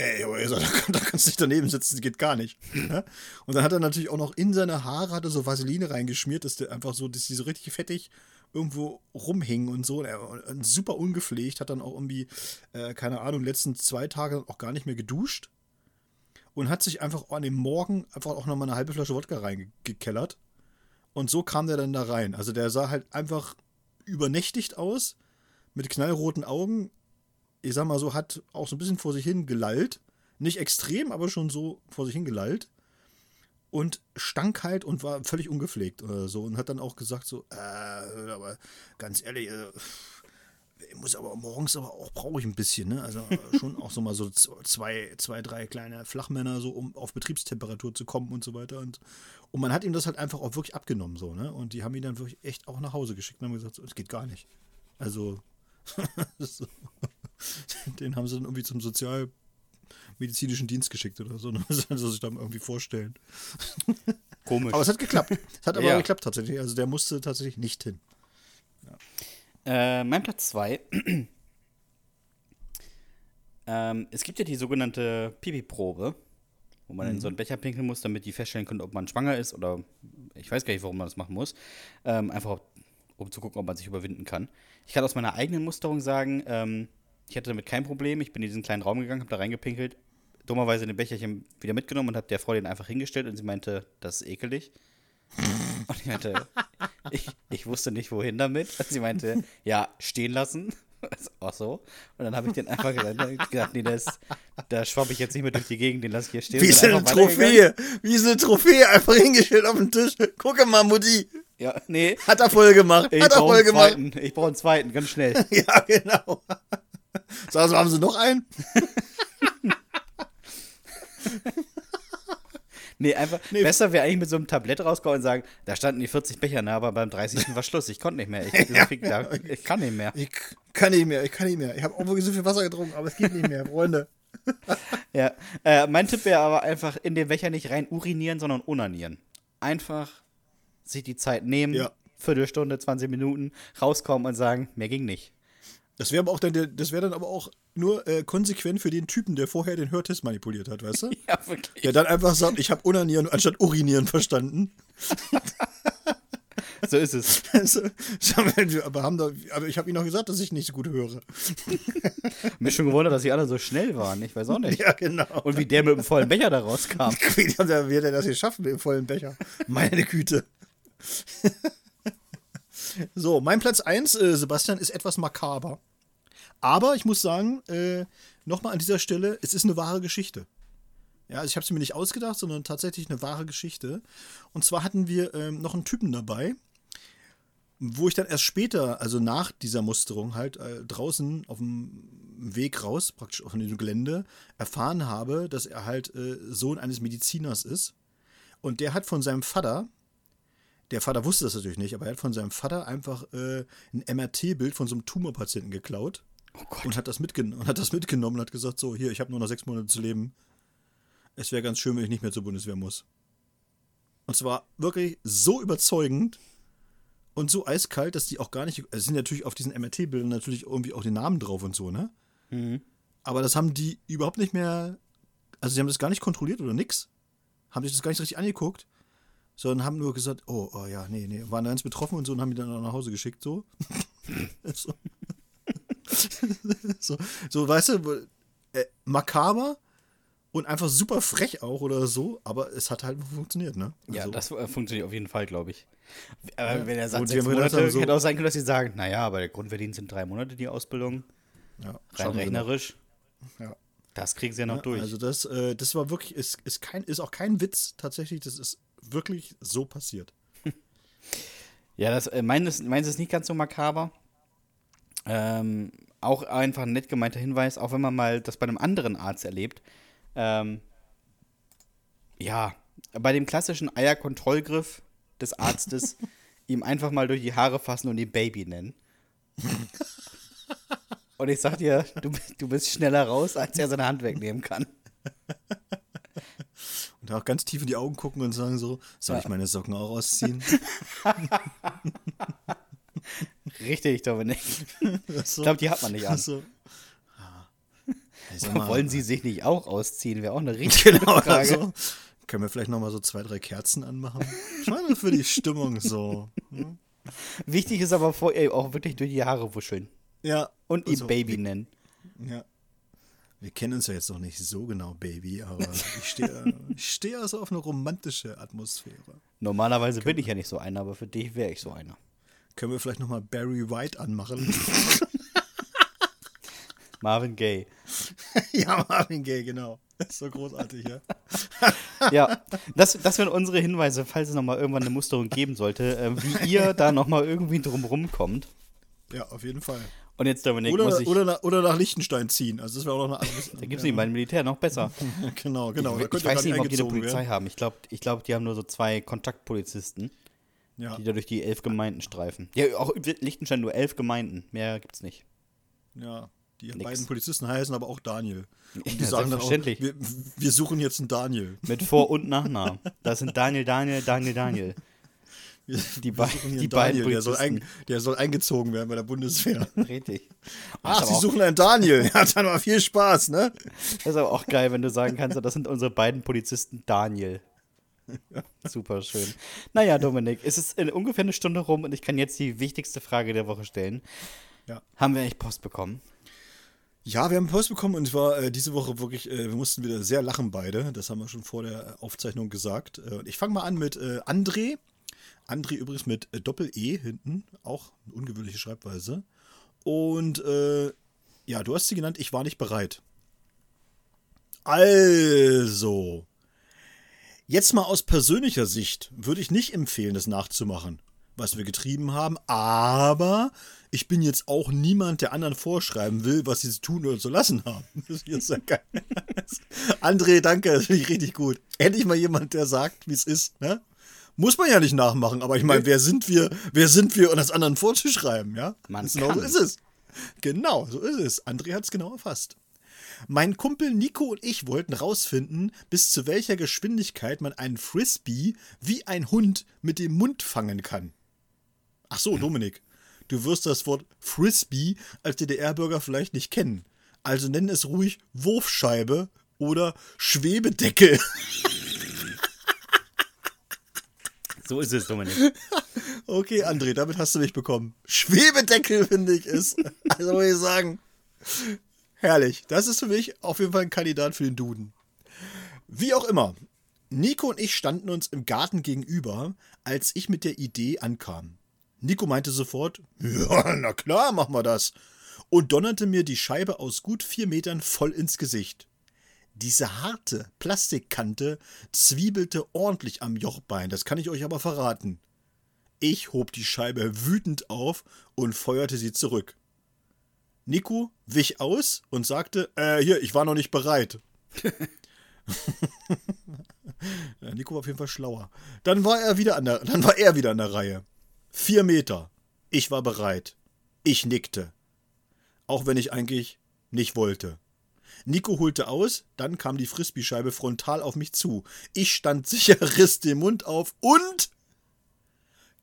Ey, da, da kannst du nicht daneben sitzen, das geht gar nicht. Und dann hat er natürlich auch noch in seine Haare hat er so Vaseline reingeschmiert, dass der einfach so, dass die so richtig fettig irgendwo rumhingen und so. Er war super ungepflegt, hat dann auch irgendwie, äh, keine Ahnung, letzten zwei Tage auch gar nicht mehr geduscht. Und hat sich einfach an dem Morgen einfach auch nochmal eine halbe Flasche Wodka reingekellert. Und so kam der dann da rein. Also der sah halt einfach übernächtigt aus, mit knallroten Augen. Ich sag mal so, hat auch so ein bisschen vor sich hin gelallt. Nicht extrem, aber schon so vor sich hin gelallt und stank halt und war völlig ungepflegt oder so und hat dann auch gesagt so, äh, aber ganz ehrlich, äh, ich muss aber morgens aber auch brauche ich ein bisschen, ne? Also schon auch so mal so zwei, zwei, drei kleine Flachmänner so, um auf Betriebstemperatur zu kommen und so weiter und und man hat ihm das halt einfach auch wirklich abgenommen so, ne? Und die haben ihn dann wirklich echt auch nach Hause geschickt und haben gesagt, so, es geht gar nicht. Also so. den haben sie dann irgendwie zum Sozial medizinischen Dienst geschickt oder so. Ne? Das soll sich dann irgendwie vorstellen.
Komisch.
Aber es hat geklappt. Es hat aber
Ja.
geklappt tatsächlich. Also der musste tatsächlich nicht hin.
Äh, mein Platz 2. ähm, es gibt ja die sogenannte Pipi-Probe, wo man in so einen Becher pinkeln muss, damit die feststellen können, ob man schwanger ist oder ich weiß gar nicht, warum man das machen muss. Ähm, einfach um zu gucken, ob man sich überwinden kann. Ich kann aus meiner eigenen Musterung sagen, ähm, ich hatte damit kein Problem. Ich bin in diesen kleinen Raum gegangen, habe da reingepinkelt, dummerweise den Becherchen wieder mitgenommen und habe der Frau den einfach hingestellt und sie meinte, das ist ekelig. Und ich meinte, ich, ich wusste nicht, wohin damit. Und sie meinte, ja, stehen lassen. Ach so. Und dann habe ich den einfach gedacht, gedacht nee, das, da schwapp ich jetzt nicht mehr durch die Gegend, den lasse ich hier stehen.
Wie ist eine. Trophäe? Wie ist eine Trophäe? Einfach hingestellt auf den Tisch. Gucke mal, Mutti.
Ja, nee.
Hat er voll gemacht.
Ich
Hat er voll gemacht.
zweiten. Ich brauche einen zweiten, ganz schnell.
Ja, genau. So, also haben sie noch einen?
Nee, einfach. Besser wäre eigentlich mit so einem Tablett rauskommen und sagen, da standen die 40 Becher, ne, aber beim 30. war Schluss. Ich konnte nicht mehr. Ich, so viel- da, ich kann nicht mehr.
Ich kann nicht mehr, ich kann nicht mehr. Ich habe auch wirklich so viel Wasser getrunken, aber es geht nicht mehr, Freunde.
Ja. Äh, mein Tipp wäre aber einfach in den Becher nicht rein urinieren, sondern unanieren. Einfach sich die Zeit nehmen,
Ja.
Viertelstunde, 20 Minuten, rauskommen und sagen, mehr ging nicht.
Das wäre aber auch dann, das wäre dann aber auch nur äh, konsequent für den Typen, der vorher den Hörtest manipuliert hat, weißt du?
Ja, wirklich.
Der dann einfach sagt, ich habe unanieren anstatt urinieren verstanden.
So ist es.
Also, aber haben da, aber ich habe ihm noch gesagt, dass ich nicht so gut höre.
Mich schon gewundert, dass die alle so schnell waren. Ich weiß auch nicht.
Ja, genau.
Und wie der mit dem vollen Becher da rauskam.
Wie hat er wie hat er das geschafft mit dem vollen Becher? Meine Güte. so, mein Platz 1, äh, Sebastian, ist etwas makaber. Aber ich muss sagen, äh, nochmal an dieser Stelle, es ist eine wahre Geschichte. Ja, also ich habe sie mir nicht ausgedacht, sondern tatsächlich eine wahre Geschichte. Und zwar hatten wir ähm, noch einen Typen dabei, wo ich dann erst später, also nach dieser Musterung, halt äh, draußen auf dem Weg raus, praktisch auf dem Gelände, erfahren habe, dass er halt äh, Sohn eines Mediziners ist. Und der hat von seinem Vater, der Vater wusste das natürlich nicht, aber er hat von seinem Vater einfach äh, ein MRT-Bild von so einem Tumorpatienten geklaut
Oh
und hat das, und hat das mitgenommen und hat gesagt, so, hier, ich habe nur noch sechs Monate zu leben. Es wäre ganz schön, wenn ich nicht mehr zur Bundeswehr muss. Und zwar wirklich so überzeugend und so eiskalt, dass die auch gar nicht, es sind natürlich auf diesen MRT-Bildern natürlich irgendwie auch die Namen drauf und so, ne? Aber das haben die überhaupt nicht mehr, also sie haben das gar nicht kontrolliert oder nix. Haben sich das gar nicht richtig angeguckt, sondern haben nur gesagt, oh, oh ja, nee, nee, waren ganz betroffen und so und haben die dann auch nach Hause geschickt, so. so. so, so, weißt du, äh, makaber und einfach super frech auch oder so, aber es hat halt funktioniert, ne?
Ja,
Also,
das äh, funktioniert auf jeden Fall, glaube ich. Aber wenn er sagt, sechs Monate,
so-
hätte auch sein können, dass sie sagen, naja, aber der Grundverdienst sind drei Monate die Ausbildung,
ja,
rein rechnerisch.
Ja.
Das kriegen sie ja noch durch.
Also das, äh, das war wirklich, ist, ist, kein, ist auch kein Witz tatsächlich, das ist wirklich so passiert.
Ja, das, äh, meines, meins ist nicht ganz so makaber. Ähm, auch einfach ein nett gemeinter Hinweis, auch wenn man mal das bei einem anderen Arzt erlebt. Ähm, ja, bei dem klassischen Eierkontrollgriff des Arztes ihm einfach mal durch die Haare fassen und ihn Baby nennen. Und ich sag dir, du, bist- du bist schneller raus, als er seine Hand wegnehmen kann.
Und auch ganz tief in die Augen gucken und sagen so, soll ich meine Socken auch ausziehen?
Richtig, Dominik.
so,
Ich glaube, die hat man nicht an.
so. Ey, sag mal,
Wollen sie sich nicht auch ausziehen? Wäre auch eine richtige
genau,
Frage.
also, können wir vielleicht noch mal so zwei, drei Kerzen anmachen? Ich meine, für die Stimmung so. hm?
Wichtig ist aber vorher auch wirklich durch die Haare wuscheln.
Ja.
Und ihn
so,
Baby nennen.
Ja. Wir kennen uns ja jetzt noch nicht so genau, Baby, aber ich stehe ich stehe also auf eine romantische Atmosphäre.
Normalerweise bin ich ja nicht so einer, aber für dich wäre ich so einer.
Können wir vielleicht noch mal Barry White anmachen?
Marvin Gaye.
ja, Marvin Gaye, genau. Das ist so großartig, ja.
Ja, das, das wären unsere Hinweise, falls es nochmal irgendwann eine Musterung geben sollte, äh, wie ihr da nochmal irgendwie drumrum kommt.
Ja, auf jeden Fall.
Und jetzt, Dominik,
Oder,
muss ich.
oder, nach, oder nach Liechtenstein ziehen. Also das wäre auch noch eine andere.
da gibt es nicht beim Militär noch besser.
Genau, genau.
Ich
ihr
weiß nicht, ob die eine Polizei
werden.
haben. Ich glaube, ich glaub, die haben nur so zwei Kontaktpolizisten,
Ja,
die da durch die elf Gemeinden streifen. Ja, auch in Liechtenstein nur elf Gemeinden. Mehr gibt's nicht.
ja. Die
Nix.
beiden Polizisten heißen aber auch Daniel. Und die
Ja,
sagen dann auch,
selbstverständlich.
wir, wir suchen jetzt einen Daniel.
Mit Vor- und Nachnamen. Das sind Daniel, Daniel, Daniel, Daniel.
Wir,
Die
wir
die
einen
beiden
Daniel, der soll, ein, der soll eingezogen werden bei der Bundeswehr.
Richtig.
Ach, sie suchen einen Daniel. Ja, dann war viel Spaß, ne?
Das ist aber auch geil, wenn du sagen kannst, das sind unsere beiden Polizisten Daniel. Super schön. Naja, Dominik, es ist in ungefähr eine Stunde rum und ich kann jetzt die wichtigste Frage der Woche stellen.
Ja.
Haben wir eigentlich Post bekommen?
Ja, wir haben Post bekommen und zwar äh, diese Woche wirklich, äh, wir mussten wieder sehr lachen beide. Das haben wir schon vor der Aufzeichnung gesagt. Äh, ich fange mal an mit äh, André. André übrigens mit äh, Doppel-E hinten, auch eine ungewöhnliche Schreibweise. Und äh, ja, du hast sie genannt, ich war nicht bereit. Also, jetzt mal aus persönlicher Sicht würde ich nicht empfehlen, das nachzumachen, was wir getrieben haben, aber ich bin jetzt auch niemand, der anderen vorschreiben will, was sie zu tun oder zu lassen haben. Das ist ja geil. André, danke, das finde ich richtig gut. Endlich mal jemand, der sagt, wie es ist, ne? Muss man ja nicht nachmachen, aber ich meine, wer sind wir, wer sind wir, um das anderen vorzuschreiben, ja?
Man
genau so ist es. Genau, so ist es. André hat es genau erfasst. Mein Kumpel Nico und ich wollten rausfinden, bis zu welcher Geschwindigkeit man einen Frisbee wie ein Hund mit dem Mund fangen kann. Ach so, Dominik, du wirst das Wort Frisbee als DDR-Bürger vielleicht nicht kennen. Also nenn es ruhig Wurfscheibe oder Schwebedeckel.
So ist es, Dominik.
Okay, André, damit hast du mich bekommen. Schwebedeckel, finde ich, ist. Also muss ich sagen. Herrlich. Das ist für mich auf jeden Fall ein Kandidat für den Duden. Wie auch immer. Nico und ich standen uns im Garten gegenüber, als ich mit der Idee ankam. Nico meinte sofort, ja, na klar, machen wir das. Und donnerte mir die Scheibe aus gut vier Metern voll ins Gesicht. Diese harte Plastikkante zwiebelte ordentlich am Jochbein, das kann ich euch aber verraten. Ich hob die Scheibe wütend auf und feuerte sie zurück. Nico wich aus und sagte, äh, hier, ich war noch nicht bereit. ja, Nico war auf jeden Fall schlauer. Dann war er wieder an der, dann war er wieder an der Reihe. Vier Meter. Ich war bereit. Ich nickte. Auch wenn ich eigentlich nicht wollte. Nico holte aus, dann kam die Frisbee-Scheibe frontal auf mich zu. Ich stand sicher, riss den Mund auf und.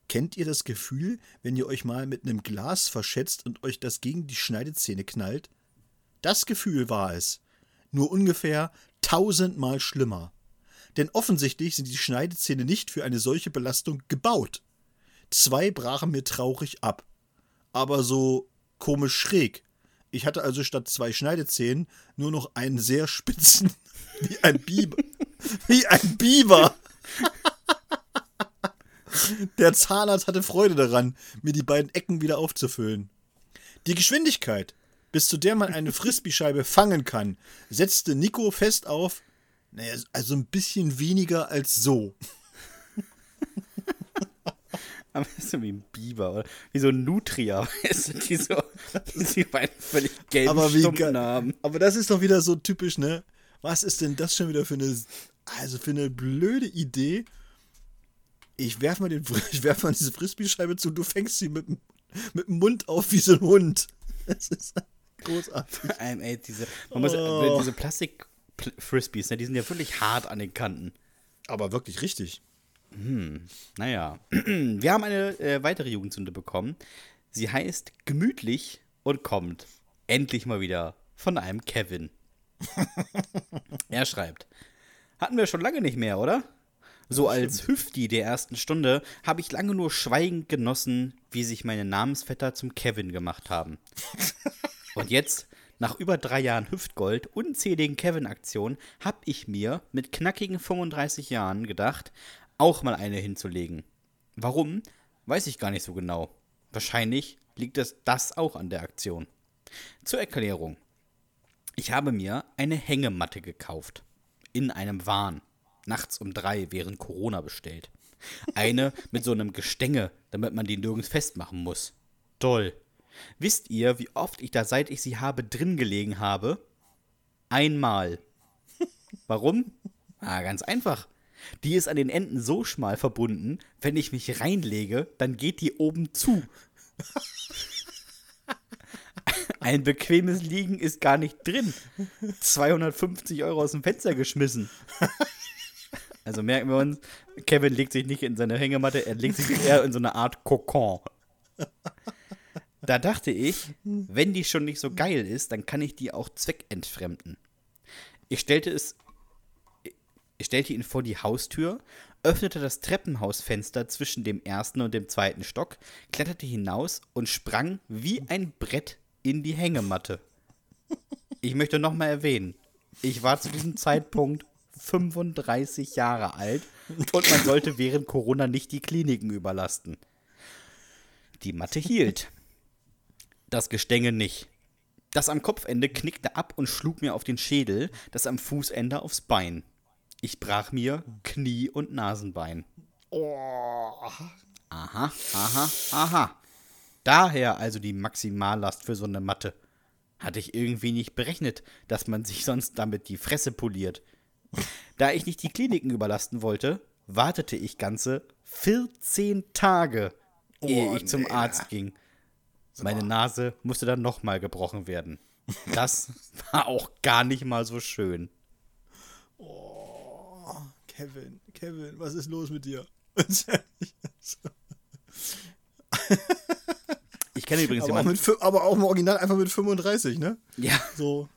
Kennt ihr das Gefühl, wenn ihr euch mal mit einem Glas verschätzt und euch das gegen die Schneidezähne knallt? Das Gefühl war es. Nur ungefähr tausendmal schlimmer. Denn offensichtlich sind die Schneidezähne nicht für eine solche Belastung gebaut. Zwei brachen mir traurig ab. Aber so komisch schräg. Ich hatte also statt zwei Schneidezähnen nur noch einen sehr spitzen, wie ein Biber. Wie ein Biber. Der Zahnarzt hatte Freude daran, mir die beiden Ecken wieder aufzufüllen. Die Geschwindigkeit, bis zu der man eine Frisbee-Scheibe fangen kann, setzte Nico fest auf, naja, also ein bisschen weniger als so.
Aber das ist wie ein Biber oder wie so ein Nutria, weißt du, die so, die so einen völlig gelben
Aber wie
Stumpen haben.
Aber das ist doch wieder so typisch, ne? Was ist denn das schon wieder für eine, also für eine blöde Idee? Ich werf mal, den, ich werf mal diese Frisbee-Scheibe zu, du fängst sie mit, dem- mit dem Mund auf wie so ein Hund. Das ist großartig.
Ähm, ey, diese, man muss,
Oh.
diese Plastik-Frisbees, ne, die sind ja wirklich hart an den Kanten.
Aber wirklich richtig.
Naja, wir haben eine äh, weitere Jugendsünde bekommen. Sie heißt Gemütlich und kommt endlich mal wieder von einem Kevin. er schreibt: Hatten wir schon lange nicht mehr, oder? So als Hüfti der ersten Stunde habe ich lange nur schweigend genossen, wie sich meine Namensvetter zum Kevin gemacht haben. Und jetzt, nach über drei Jahren Hüftgold, unzähligen Kevin-Aktionen, habe ich mir mit knackigen 35 Jahren gedacht, auch mal eine hinzulegen. Warum? Weiß ich gar nicht so genau. Wahrscheinlich liegt es das auch an der Aktion. Zur Erklärung. Ich habe mir eine Hängematte gekauft. In einem Wahn. Nachts um drei während Corona bestellt. Eine mit so einem Gestänge, damit man die nirgends festmachen muss. Toll. Wisst ihr, wie oft ich da seit ich sie habe drin gelegen habe? Einmal. Warum? Ah, ganz einfach. Die ist an den Enden so schmal verbunden, wenn ich mich reinlege, dann geht die oben zu. Ein bequemes Liegen ist gar nicht drin. 250 Euro aus dem Fenster geschmissen. Also merken wir uns, Kevin legt sich nicht in seine Hängematte, er legt sich eher in so eine Art Kokon. Da dachte ich, wenn die schon nicht so geil ist, dann kann ich die auch zweckentfremden. Ich stellte es ich stellte ihn vor die Haustür, öffnete das Treppenhausfenster zwischen dem ersten und dem zweiten Stock, kletterte hinaus und sprang wie ein Brett in die Hängematte. Ich möchte nochmal erwähnen, ich war zu diesem Zeitpunkt 35 Jahre alt und man sollte während Corona nicht die Kliniken überlasten. Die Matte hielt. Das Gestänge nicht. Das am Kopfende knickte ab und schlug mir auf den Schädel, das am Fußende aufs Bein. Ich brach mir Knie und Nasenbein.
Oh.
Aha, aha, aha. Daher also die Maximallast für so eine Matte. Hatte ich irgendwie nicht berechnet, dass man sich sonst damit die Fresse poliert. Da ich nicht die Kliniken überlasten wollte, wartete ich ganze 14 Tage, ehe
Oh,
ich zum
nee.
Arzt ging. Meine Nase musste dann nochmal gebrochen werden. Das war auch gar nicht mal so schön.
Kevin, Kevin, was ist los mit dir?
Ich kenne übrigens
aber, auch
jemanden.
mit, fü- aber auch im Original einfach mit 35, ne?
Ja,
So.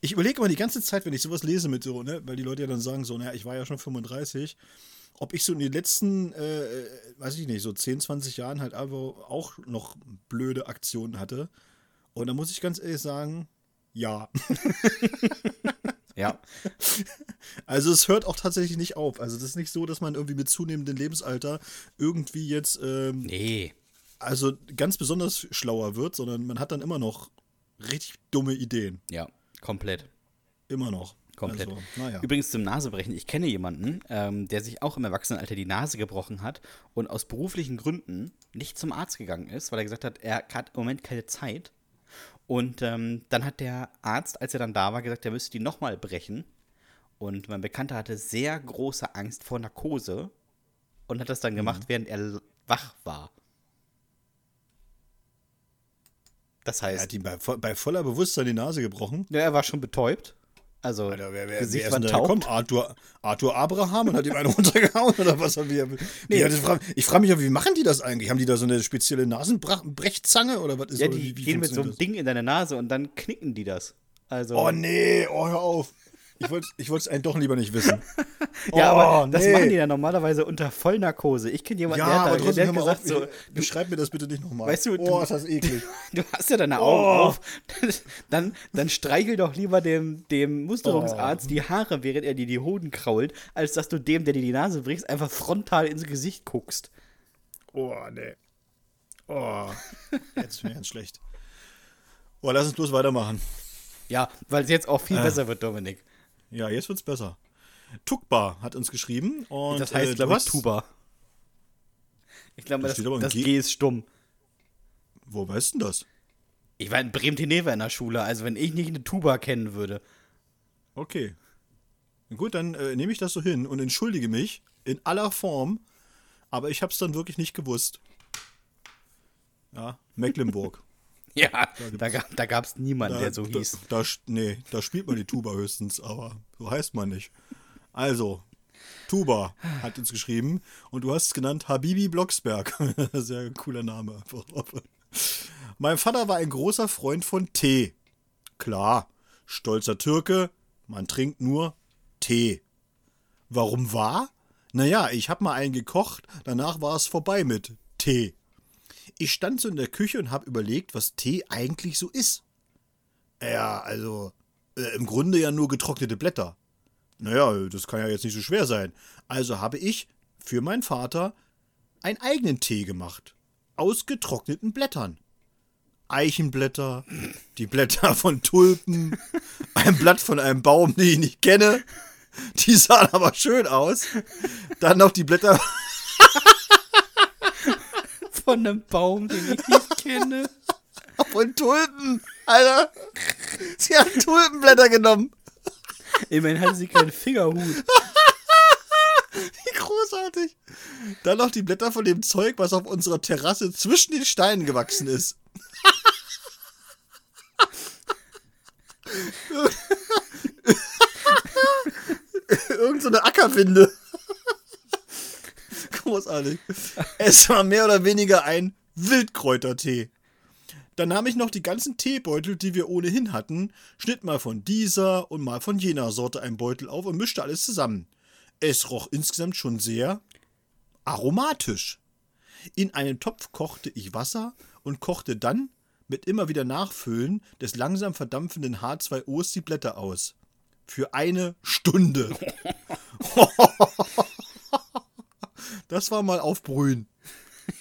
Ich überlege immer die ganze Zeit, wenn ich sowas lese mit so, ne, weil die Leute ja dann sagen so, naja, ich war ja schon 35, ob ich so in den letzten, äh, äh, weiß ich nicht, so 10, 20 Jahren halt einfach auch noch blöde Aktionen hatte. Und da muss ich ganz ehrlich sagen, ja.
ja.
Also es hört auch tatsächlich nicht auf. Also das ist nicht so, dass man irgendwie mit zunehmendem Lebensalter irgendwie jetzt, ähm,
Nee.
also ganz besonders schlauer wird, sondern man hat dann immer noch richtig dumme Ideen.
Ja, komplett.
Immer noch.
Komplett.
Also, naja.
Übrigens zum Nasebrechen. Ich kenne jemanden, ähm, der sich auch im Erwachsenenalter die Nase gebrochen hat und aus beruflichen Gründen nicht zum Arzt gegangen ist, weil er gesagt hat, er hat im Moment keine Zeit. Und ähm, dann hat der Arzt, als er dann da war, gesagt, er müsste die nochmal brechen. Und mein Bekannter hatte sehr große Angst vor Narkose und hat das dann gemacht, während er wach war. Das
Er
heißt,
hat ihm bei, bei voller Bewusstsein die Nase gebrochen.
ja, er war schon betäubt. Also,
Alter, wer, wer,
Gesicht
wer ist denn da gekommen? Arthur, Arthur Abraham und hat ihm einen runtergehauen oder was haben wir?
Nee.
Ich frage frag mich wie machen die das eigentlich? Haben die da so eine spezielle Nasenbrechzange oder was ist
Ja, die
wie, wie
gehen mit so einem
funktioniert
Ding in deine Nase und dann knicken die das. Also,
das? Oh nee, oh hör auf. Ich wollte es eigentlich doch lieber nicht wissen.
ja,
oh,
aber das
nee.
machen die ja normalerweise unter Vollnarkose. Ich kenne jemanden,
Ja,
der hat,
aber
da, der hat
mal auf.
gesagt, so,
beschreib mir das bitte nicht nochmal.
Weißt du,
oh,
du-
ist das eklig.
du hast ja deine Augen
Oh.
auf. Dann, dann streichel doch lieber dem, dem Musterungsarzt
Oh.
die Haare, während er dir die Hoden krault, als dass du dem, der dir die Nase brichst, einfach frontal ins Gesicht guckst.
Oh, nee. Oh, jetzt ist mir ganz schlecht. Oh, lass uns bloß weitermachen.
Ja, weil es jetzt auch
Äh.
viel besser wird, Dominik.
Ja, jetzt wird's besser. Tukba hat uns geschrieben und
Das heißt,
äh,
glaube ich, Tuba. Ich glaube,
Da
das,
steht aber ein
das
G.
G ist stumm.
Wo weißt du denn das?
Ich war in Bremen-Teneva in der Schule, also wenn ich nicht eine Tuba kennen würde.
Okay. Gut, dann äh, nehme ich das so hin und entschuldige mich in aller Form, aber ich habe es dann wirklich nicht gewusst. Ja, Mecklenburg.
Ja, da, ga- da gab es niemanden,
Da,
der so
da,
hieß.
Da, nee, da spielt man die Tuba höchstens, aber so heißt man nicht. Also, Tuba hat uns geschrieben und du hast es genannt Habibi Blocksberg. Sehr cooler Name. Mein Vater war ein großer Freund von Tee. Klar, stolzer Türke, man trinkt nur Tee. Warum war? Naja, ich hab mal einen gekocht, danach war es vorbei mit Tee. Ich stand so in der Küche und hab überlegt, was Tee eigentlich so ist. Ja, also äh, im Grunde ja nur getrocknete Blätter. Naja, das kann ja jetzt nicht so schwer sein. Also habe ich für meinen Vater einen eigenen Tee gemacht. Aus getrockneten Blättern. Eichenblätter, die Blätter von Tulpen, ein Blatt von einem Baum, den ich nicht kenne. Die sahen aber schön aus. Dann noch die Blätter
Von einem Baum, den ich nicht kenne.
von Tulpen. Alter, sie haben Tulpenblätter genommen.
Immerhin hatte sie keinen Fingerhut.
Wie großartig. Dann noch die Blätter von dem Zeug, was auf unserer Terrasse zwischen den Steinen gewachsen ist. Irgend so eine Ackerwinde. Großartig. Es war mehr oder weniger ein Wildkräutertee. Dann nahm ich noch die ganzen Teebeutel, die wir ohnehin hatten, schnitt mal von dieser und mal von jener Sorte einen Beutel auf und mischte alles zusammen. Es roch insgesamt schon sehr aromatisch. In einen Topf kochte ich Wasser und kochte dann mit immer wieder Nachfüllen des langsam verdampfenden H2Os die Blätter aus. für eine Stunde. das war mal aufbrühen.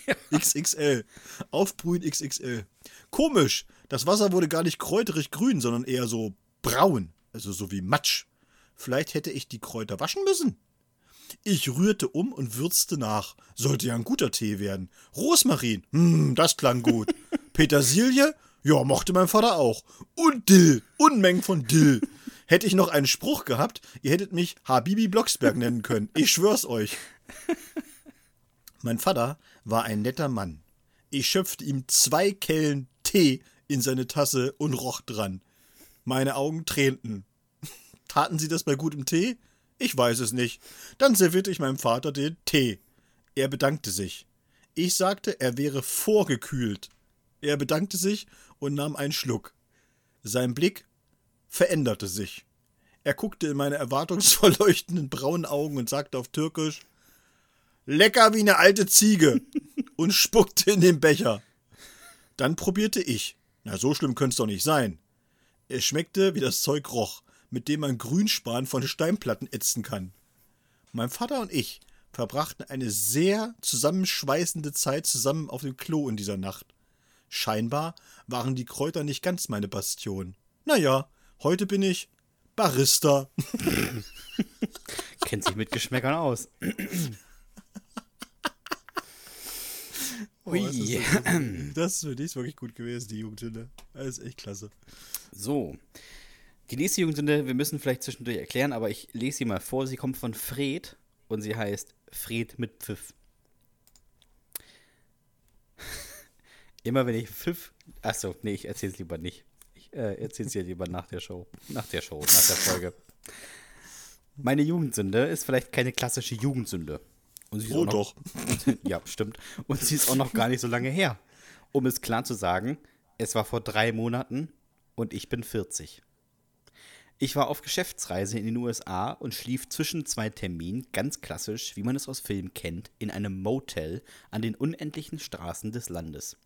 XXL. Aufbrühen XXL. Komisch. Das Wasser wurde gar nicht kräuterig grün, sondern eher so braun. Also so wie Matsch. Vielleicht hätte ich die Kräuter waschen müssen. Ich rührte um und würzte nach. Sollte ja ein guter Tee werden. Rosmarin, hm, das klang gut. Petersilie, ja, mochte mein Vater auch. Und Dill, Unmengen von Dill. Hätte ich noch einen Spruch gehabt, ihr hättet mich Habibi Blocksberg nennen können. Ich schwör's euch. Mein Vater war ein netter Mann. Ich schöpfte ihm zwei Kellen Tee in seine Tasse und roch dran. Meine Augen tränten. Taten sie das bei gutem Tee? Ich weiß es nicht. Dann servierte ich meinem Vater den Tee. Er bedankte sich. Ich sagte, er wäre vorgekühlt. Er bedankte sich und nahm einen Schluck. Sein Blick veränderte sich. Er guckte in meine erwartungsvoll leuchtenden braunen Augen und sagte auf Türkisch Lecker wie eine alte Ziege und spuckte in den Becher. Dann probierte ich. Na, so schlimm könnte es doch nicht sein. Es schmeckte, wie das Zeug roch, mit dem man Grünspan von Steinplatten ätzen kann. Mein Vater und ich verbrachten eine sehr zusammenschweißende Zeit zusammen auf dem Klo in dieser Nacht. Scheinbar waren die Kräuter nicht ganz meine Bastion. Naja, heute bin ich Barista.
Kennt sich mit Geschmäckern aus.
Oh, das ist für dich wirklich gut gewesen, die Jugendsünde. Das ist echt klasse.
So. Die nächste Jugendsünde, wir müssen vielleicht zwischendurch erklären, aber ich lese sie mal vor. Sie kommt von Fred und sie heißt Fred mit Pfiff. Immer wenn ich Pfiff. Achso, nee, ich erzähl's lieber nicht. Ich äh, erzähl's dir lieber nach der Show. Nach der Show, nach der Folge. Meine Jugendsünde ist vielleicht keine klassische Jugendsünde.
Oh
noch,
doch.
ja, stimmt. Und sie ist auch noch gar nicht so lange her. Um es klar zu sagen, es war vor drei Monaten und ich bin 40. Ich war auf Geschäftsreise in den USA und schlief zwischen zwei Terminen, ganz klassisch, wie man es aus Filmen kennt, in einem Motel an den unendlichen Straßen des Landes.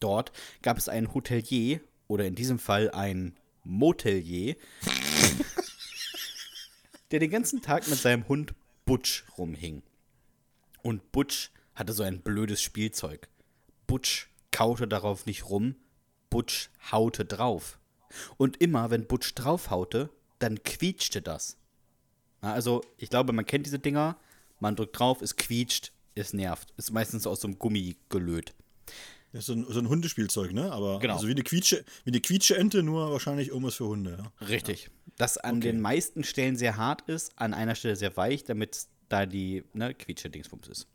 Dort gab es einen Hotelier oder in diesem Fall ein Motelier, der den ganzen Tag mit seinem Hund Butch rumhing. Und Butch hatte so ein blödes Spielzeug. Butch kaute darauf nicht rum, Butch haute drauf. Und immer, wenn Butch draufhaute, dann quietschte das. Also, ich glaube, man kennt diese Dinger, man drückt drauf, es quietscht, es nervt. Ist meistens aus so einem Gummi gelöt.
Das ist so ein, so ein Hundespielzeug, ne? Aber
genau.
also wie eine Quietsche, wie eine Quietscheente, nur wahrscheinlich irgendwas für Hunde. Ja?
Richtig. Das an okay. den meisten Stellen sehr hart ist, an einer Stelle sehr weich, damit da die ne, Quietsche-Dingsbums ist.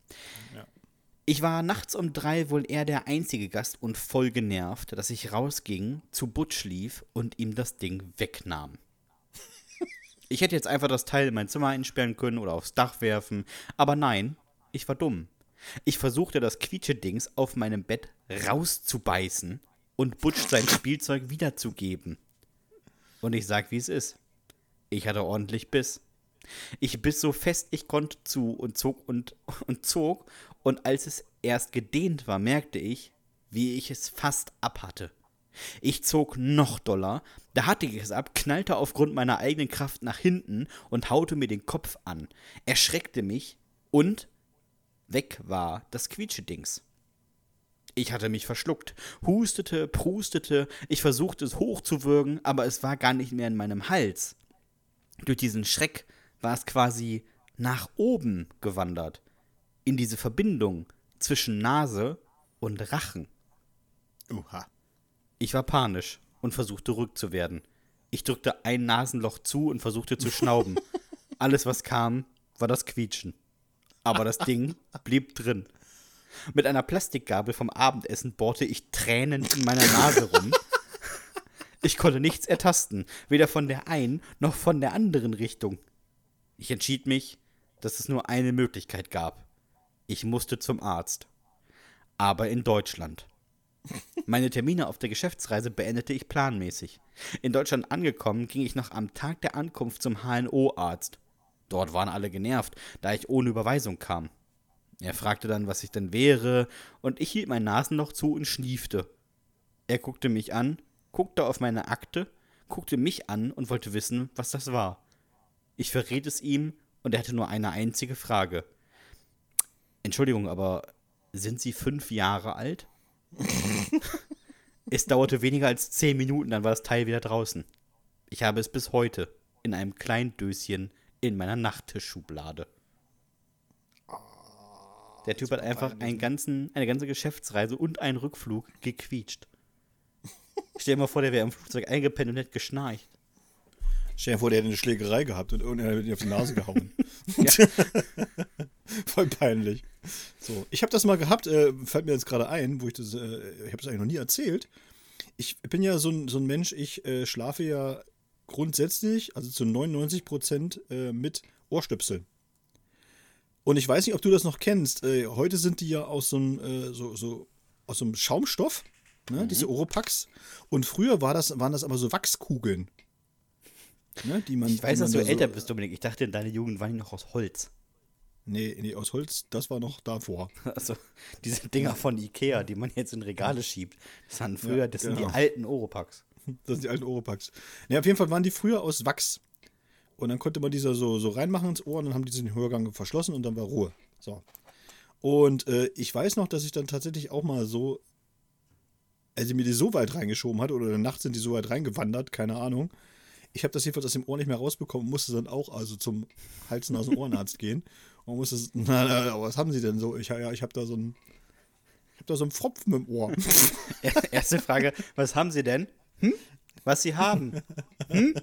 Ja. Ich war nachts um drei wohl eher der einzige Gast und voll genervt, dass ich rausging, zu Butch lief und ihm das Ding wegnahm. Ich hätte jetzt einfach das Teil in mein Zimmer einsperren können oder aufs Dach werfen, aber nein, ich war dumm. Ich versuchte das Quietschedings auf meinem Bett rauszubeißen und Butch sein Spielzeug wiederzugeben. Und ich sag, wie es ist. Ich hatte ordentlich Biss. Ich biss so fest ich konnte zu und zog und, und zog, und als es erst gedehnt war, merkte ich, wie ich es fast abhatte. Ich zog noch doller, da hatte ich es ab, knallte aufgrund meiner eigenen Kraft nach hinten und haute mir den Kopf an, erschreckte mich und Weg war das Quietschedings. Ich hatte mich verschluckt, hustete, prustete, ich versuchte es hochzuwürgen, aber es war gar nicht mehr in meinem Hals. Durch diesen Schreck war es quasi nach oben gewandert, in diese Verbindung zwischen Nase und Rachen.
Uha.
Ich war panisch und versuchte ruhig zu werden. Ich drückte ein Nasenloch zu und versuchte zu schnauben. Alles, was kam, war das Quietschen aber das Ding blieb drin. Mit einer Plastikgabel vom Abendessen bohrte ich Tränen in meiner Nase rum. Ich konnte nichts ertasten, weder von der einen noch von der anderen Richtung. Ich entschied mich, dass es nur eine Möglichkeit gab. Ich musste zum Arzt. Aber in Deutschland. Meine Termine auf der Geschäftsreise beendete ich planmäßig. In Deutschland angekommen, ging ich noch am Tag der Ankunft zum HNO-Arzt. Dort waren alle genervt, da ich ohne Überweisung kam. Er fragte dann, was ich denn wäre, und ich hielt mein Nasenloch zu und schniefte. Er guckte mich an, guckte auf meine Akte, guckte mich an und wollte wissen, was das war. Ich verrät es ihm und er hatte nur eine einzige Frage. Entschuldigung, aber sind Sie fünf Jahre alt? es dauerte weniger als zehn Minuten, dann war das Teil wieder draußen. Ich habe es bis heute in einem kleinen Döschen in meiner Nachttischschublade. Der Typ hat einfach einen ganzen, eine ganze Geschäftsreise und einen Rückflug gequietscht. Stell dir mal vor, der wäre im Flugzeug eingepennt und hätte geschnarcht.
Stell dir vor, der hätte eine Schlägerei gehabt und irgendeiner hätte ihn auf die Nase gehauen. Voll peinlich. So, ich habe das mal gehabt, äh, fällt mir jetzt gerade ein, wo ich das, äh, ich habe das eigentlich noch nie erzählt. Ich bin ja so ein, so ein Mensch, ich äh, schlafe ja grundsätzlich, also zu 99 Prozent äh, mit Ohrstöpseln. Und ich weiß nicht, ob du das noch kennst. Äh, heute sind die ja aus so einem, äh, so, so, aus so einem Schaumstoff, ne? Mhm. diese Oropax. Und früher war das, waren das aber so Wachskugeln.
Ne? Die man, ich weiß, dass du älter so, bist, Dominik. Ich dachte, deine Jugend waren die noch aus Holz.
Nee, nee, aus Holz, das war noch davor.
Also, diese Dinger von Ikea, die man jetzt in Regale schiebt, das waren früher, das ja, genau. sind die alten Oropax.
Das sind die alten Oropax. Ne, auf jeden Fall waren die früher aus Wachs. Und dann konnte man dieser so, so reinmachen ins Ohr und dann haben die den Hörgang verschlossen und dann war Ruhe. So. Und äh, ich weiß noch, dass ich dann tatsächlich auch mal so, also mir die so weit reingeschoben hat oder nachts sind die so weit reingewandert, keine Ahnung. Ich habe das jedenfalls aus dem Ohr nicht mehr rausbekommen, musste dann auch also zum Hals- dem Ohrenarzt gehen und musste, na, na, was haben Sie denn so? Ich, ja, ich habe da so ein, ich habe da so einen Pfropfen im Ohr.
Erste Frage, was haben Sie denn? Hm? Was Sie haben? Hm?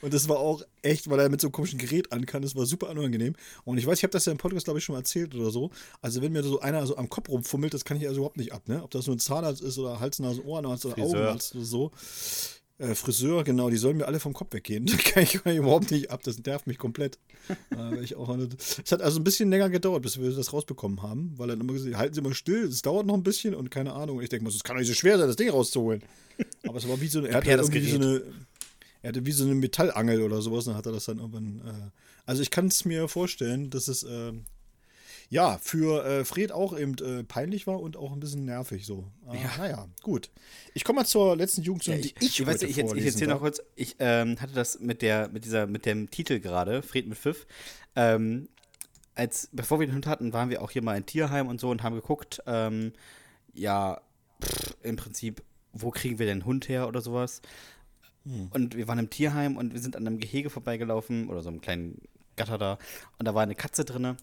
Und das war auch echt, weil er mit so einem komischen Gerät ankam, das war super unangenehm. Und ich weiß, ich habe das ja im Podcast, glaube ich, schon mal erzählt oder so. Also, wenn mir so einer so am Kopf rumfummelt, das kann ich also überhaupt nicht ab, ne? Ob das nur ein Zahnarzt ist oder Hals, Nase, Ohrenarzt oder Friseur. Augenarzt oder so. Äh, Friseur, genau, die sollen mir alle vom Kopf weggehen. Das kann ich, überhaupt nicht ab, das nervt mich komplett. äh, ich auch es hat also ein bisschen länger gedauert, bis wir das rausbekommen haben, weil er immer gesagt halten Sie mal still, es dauert noch ein bisschen und keine Ahnung. Und ich denke mal, es kann doch nicht so schwer sein, das Ding rauszuholen. Aber es war wie so eine, er hat halt irgendwie so eine, er hatte wie so eine Metallangel oder sowas, dann hat er das dann irgendwann. Äh, also ich kann es mir vorstellen, dass es äh, ja für äh, Fred auch eben äh, peinlich war und auch ein bisschen nervig so. Ah, ja. Naja, gut. Ich komme mal zur letzten Jugendstunde, ja,
die ich, ich, weiß, ich, jetzt, ich erzähle noch kurz, ich ähm, hatte das mit der, mit dieser, mit dem Titel gerade, Fred mit Pfiff. Ähm, als, bevor wir den Hund hatten, waren wir auch hier mal in Tierheim und so und haben geguckt, ähm, ja, pff, im Prinzip, wo kriegen wir den Hund her oder sowas. Hm. Und wir waren im Tierheim und wir sind an einem Gehege vorbeigelaufen oder so einem kleinen Gatter da. Und da war eine Katze drinne.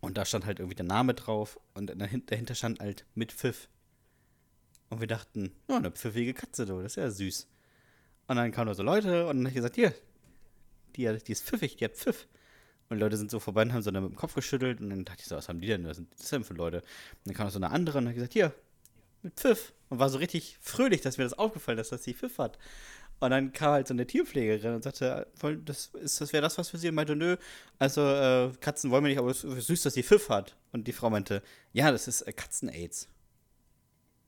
Und da stand halt irgendwie der Name drauf. Und dahinter stand halt mit Pfiff. Und wir dachten, ja, eine pfiffige Katze, du, das ist ja süß. Und dann kamen da so Leute und dann habe ich gesagt, hier, die, die ist pfiffig, die hat Pfiff. Und die Leute sind so vorbei und haben so dann mit dem Kopf geschüttelt. Und dann dachte ich so, was haben die denn? Was sind das denn für Leute? Und dann kam noch so eine andere und ich gesagt, hier, mit Pfiff. Und war so richtig fröhlich, dass mir das aufgefallen ist, dass sie Pfiff hat. Und dann kam halt so eine Tierpflegerin und sagte, das, das wäre das was für sie? Und meinte, nö, also äh, Katzen wollen wir nicht, aber es ist süß, dass sie Pfiff hat. Und die Frau meinte, ja, das ist äh, Katzen-Aids.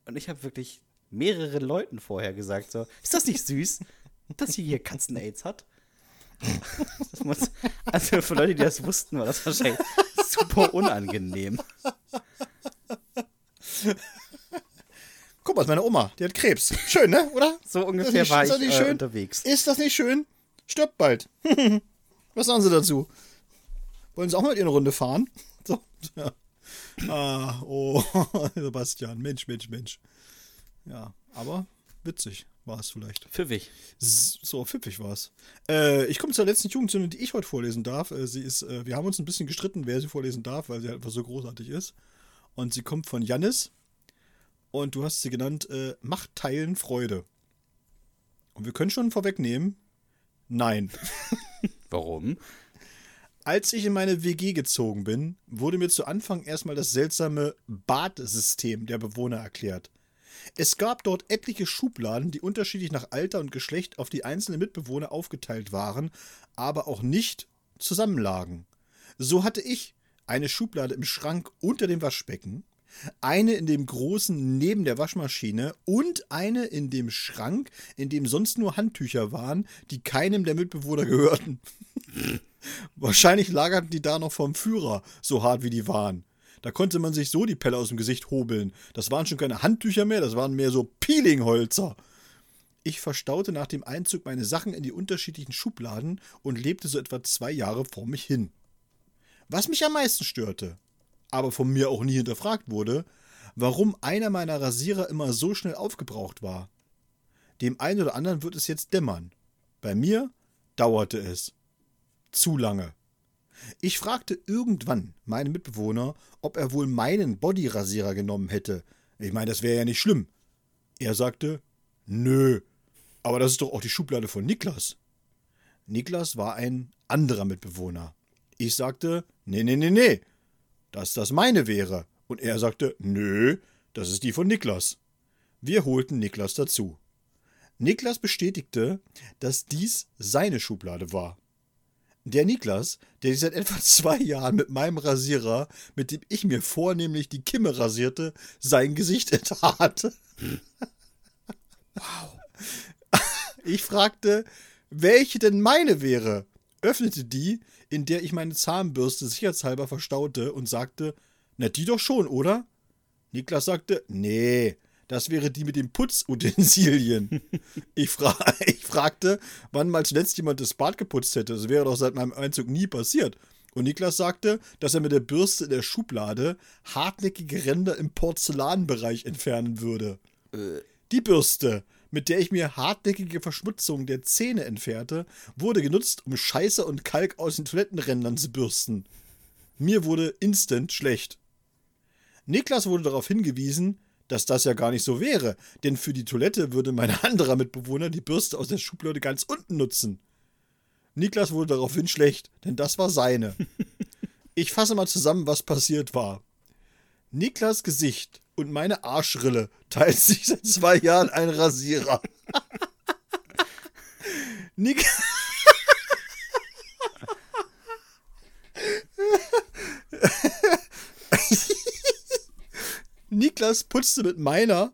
Und ich habe wirklich mehreren Leuten vorher gesagt, so, ist das nicht süß, dass sie hier Katzen-Aids hat? Muss, also für Leute, die das wussten, war das wahrscheinlich super unangenehm.
Guck mal, meine Oma, die hat Krebs. Schön, ne? Oder?
So ungefähr war ich äh, schön? unterwegs.
Ist das nicht schön? Stirbt bald. Was sagen Sie dazu? Wollen Sie auch mal eine Runde fahren? So, ja. Ah, oh, Sebastian, Mensch, Mensch, Mensch. Ja, aber witzig war es vielleicht.
Pfiffig.
So, pfiffig war es. Äh, ich komme zur letzten Jugendsünde, die ich heute vorlesen darf. Äh, sie ist, äh, wir haben uns ein bisschen gestritten, wer sie vorlesen darf, weil sie halt einfach so großartig ist. Und sie kommt von Jannis. Und du hast sie genannt, äh, Macht teilen Freude. Und wir können schon vorwegnehmen, nein.
Warum?
Als ich in meine WG gezogen bin, wurde mir zu Anfang erstmal das seltsame Badsystem der Bewohner erklärt. Es gab dort etliche Schubladen, die unterschiedlich nach Alter und Geschlecht auf die einzelnen Mitbewohner aufgeteilt waren, aber auch nicht zusammenlagen. So hatte ich eine Schublade im Schrank unter dem Waschbecken, eine in dem großen neben der Waschmaschine und eine in dem Schrank, in dem sonst nur Handtücher waren, die keinem der Mitbewohner gehörten. Wahrscheinlich lagerten die da noch vom Führer, so hart wie die waren. Da konnte man sich so die Pelle aus dem Gesicht hobeln. Das waren schon keine Handtücher mehr, das waren mehr so Peelingholzer. Ich verstaute nach dem Einzug meine Sachen in die unterschiedlichen Schubladen und lebte so etwa zwei Jahre vor mich hin. Was mich am meisten störte, aber von mir auch nie hinterfragt wurde, warum einer meiner Rasierer immer so schnell aufgebraucht war. Dem einen oder anderen wird es jetzt dämmern. Bei mir dauerte es. Zu lange. Ich fragte irgendwann meinen Mitbewohner, ob er wohl meinen Bodyrasierer genommen hätte. Ich meine, das wäre ja nicht schlimm. Er sagte, nö, aber das ist doch auch die Schublade von Niklas. Niklas war ein anderer Mitbewohner. Ich sagte, nee, nee, nee, nee, dass das meine wäre. Und er sagte, nö, das ist die von Niklas. Wir holten Niklas dazu. Niklas bestätigte, dass dies seine Schublade war. Der Niklas, der sich seit etwa zwei Jahren mit meinem Rasierer, mit dem ich mir vornehmlich die Kimme rasierte, sein Gesicht enttat. Wow. Ich fragte, welche denn meine wäre, öffnete die, in der ich meine Zahnbürste sicherheitshalber verstaute und sagte, na die doch schon, oder? Niklas sagte, nee, das wäre die mit den Putzutensilien. ich, fra ich fragte, wann mal zuletzt jemand das Bad geputzt hätte. Das wäre doch seit meinem Einzug nie passiert. Und Niklas sagte, dass er mit der Bürste in der Schublade hartnäckige Ränder im Porzellanbereich entfernen würde. Äh. Die Bürste, mit der ich mir hartnäckige Verschmutzungen der Zähne entfernte, wurde genutzt, um Scheiße und Kalk aus den Toilettenrändern zu bürsten. Mir wurde instant schlecht. Niklas wurde darauf hingewiesen, dass das ja gar nicht so wäre, denn für die Toilette würde mein anderer Mitbewohner die Bürste aus der Schublade ganz unten nutzen. Niklas wurde daraufhin schlecht, denn das war seine. Ich fasse mal zusammen, was passiert war. Niklas Gesicht und meine Arschrille teilt sich seit zwei Jahren ein Rasierer. Nik Niklas putzte mit meiner,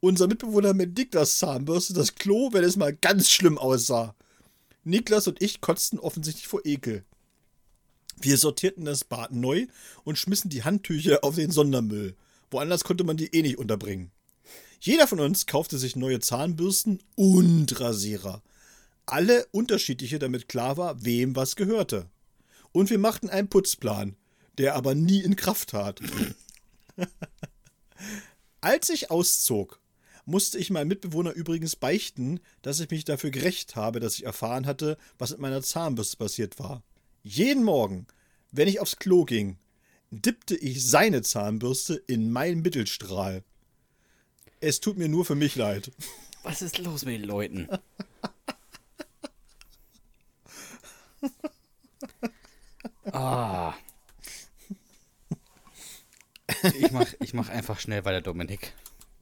unser Mitbewohner mit Niklas Zahnbürste das Klo, wenn es mal ganz schlimm aussah. Niklas und ich kotzten offensichtlich vor Ekel. Wir sortierten das Bad neu und schmissen die Handtücher auf den Sondermüll. Woanders konnte man die eh nicht unterbringen. Jeder von uns kaufte sich neue Zahnbürsten und Rasierer. Alle unterschiedliche, damit klar war, wem was gehörte. Und wir machten einen Putzplan, der aber nie in Kraft tat. Als ich auszog, musste ich meinem Mitbewohner übrigens beichten, dass ich mich dafür gerecht habe, dass ich erfahren hatte, was mit meiner Zahnbürste passiert war. Jeden Morgen, wenn ich aufs Klo ging, dippte ich seine Zahnbürste in meinen Mittelstrahl. Es tut mir nur für mich leid.
Was ist los mit den Leuten? ah. Ich mach, ich mach einfach schnell weiter, Dominik.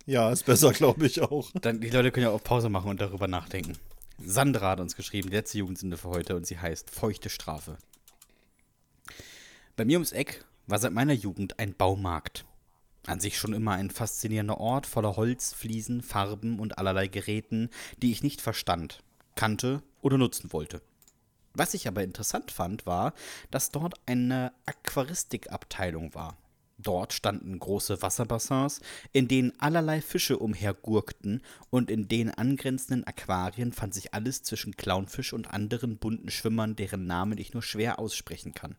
Ja, ist besser, glaube ich auch.
Dann, die Leute können ja auch Pause machen und darüber nachdenken. Sandra hat uns geschrieben, die letzte Jugendsünde für heute, und sie heißt Feuchte Strafe. Bei mir ums Eck war seit meiner Jugend ein Baumarkt. An sich schon immer ein faszinierender Ort voller Holz, Fliesen, Farben und allerlei Geräten, die ich nicht verstand, kannte oder nutzen wollte. Was ich aber interessant fand, war, dass dort eine Aquaristikabteilung war. Dort standen große Wasserbassins, in denen allerlei Fische umhergurkten, und in den angrenzenden Aquarien fand sich alles zwischen Clownfisch und anderen bunten Schwimmern, deren Namen ich nur schwer aussprechen kann.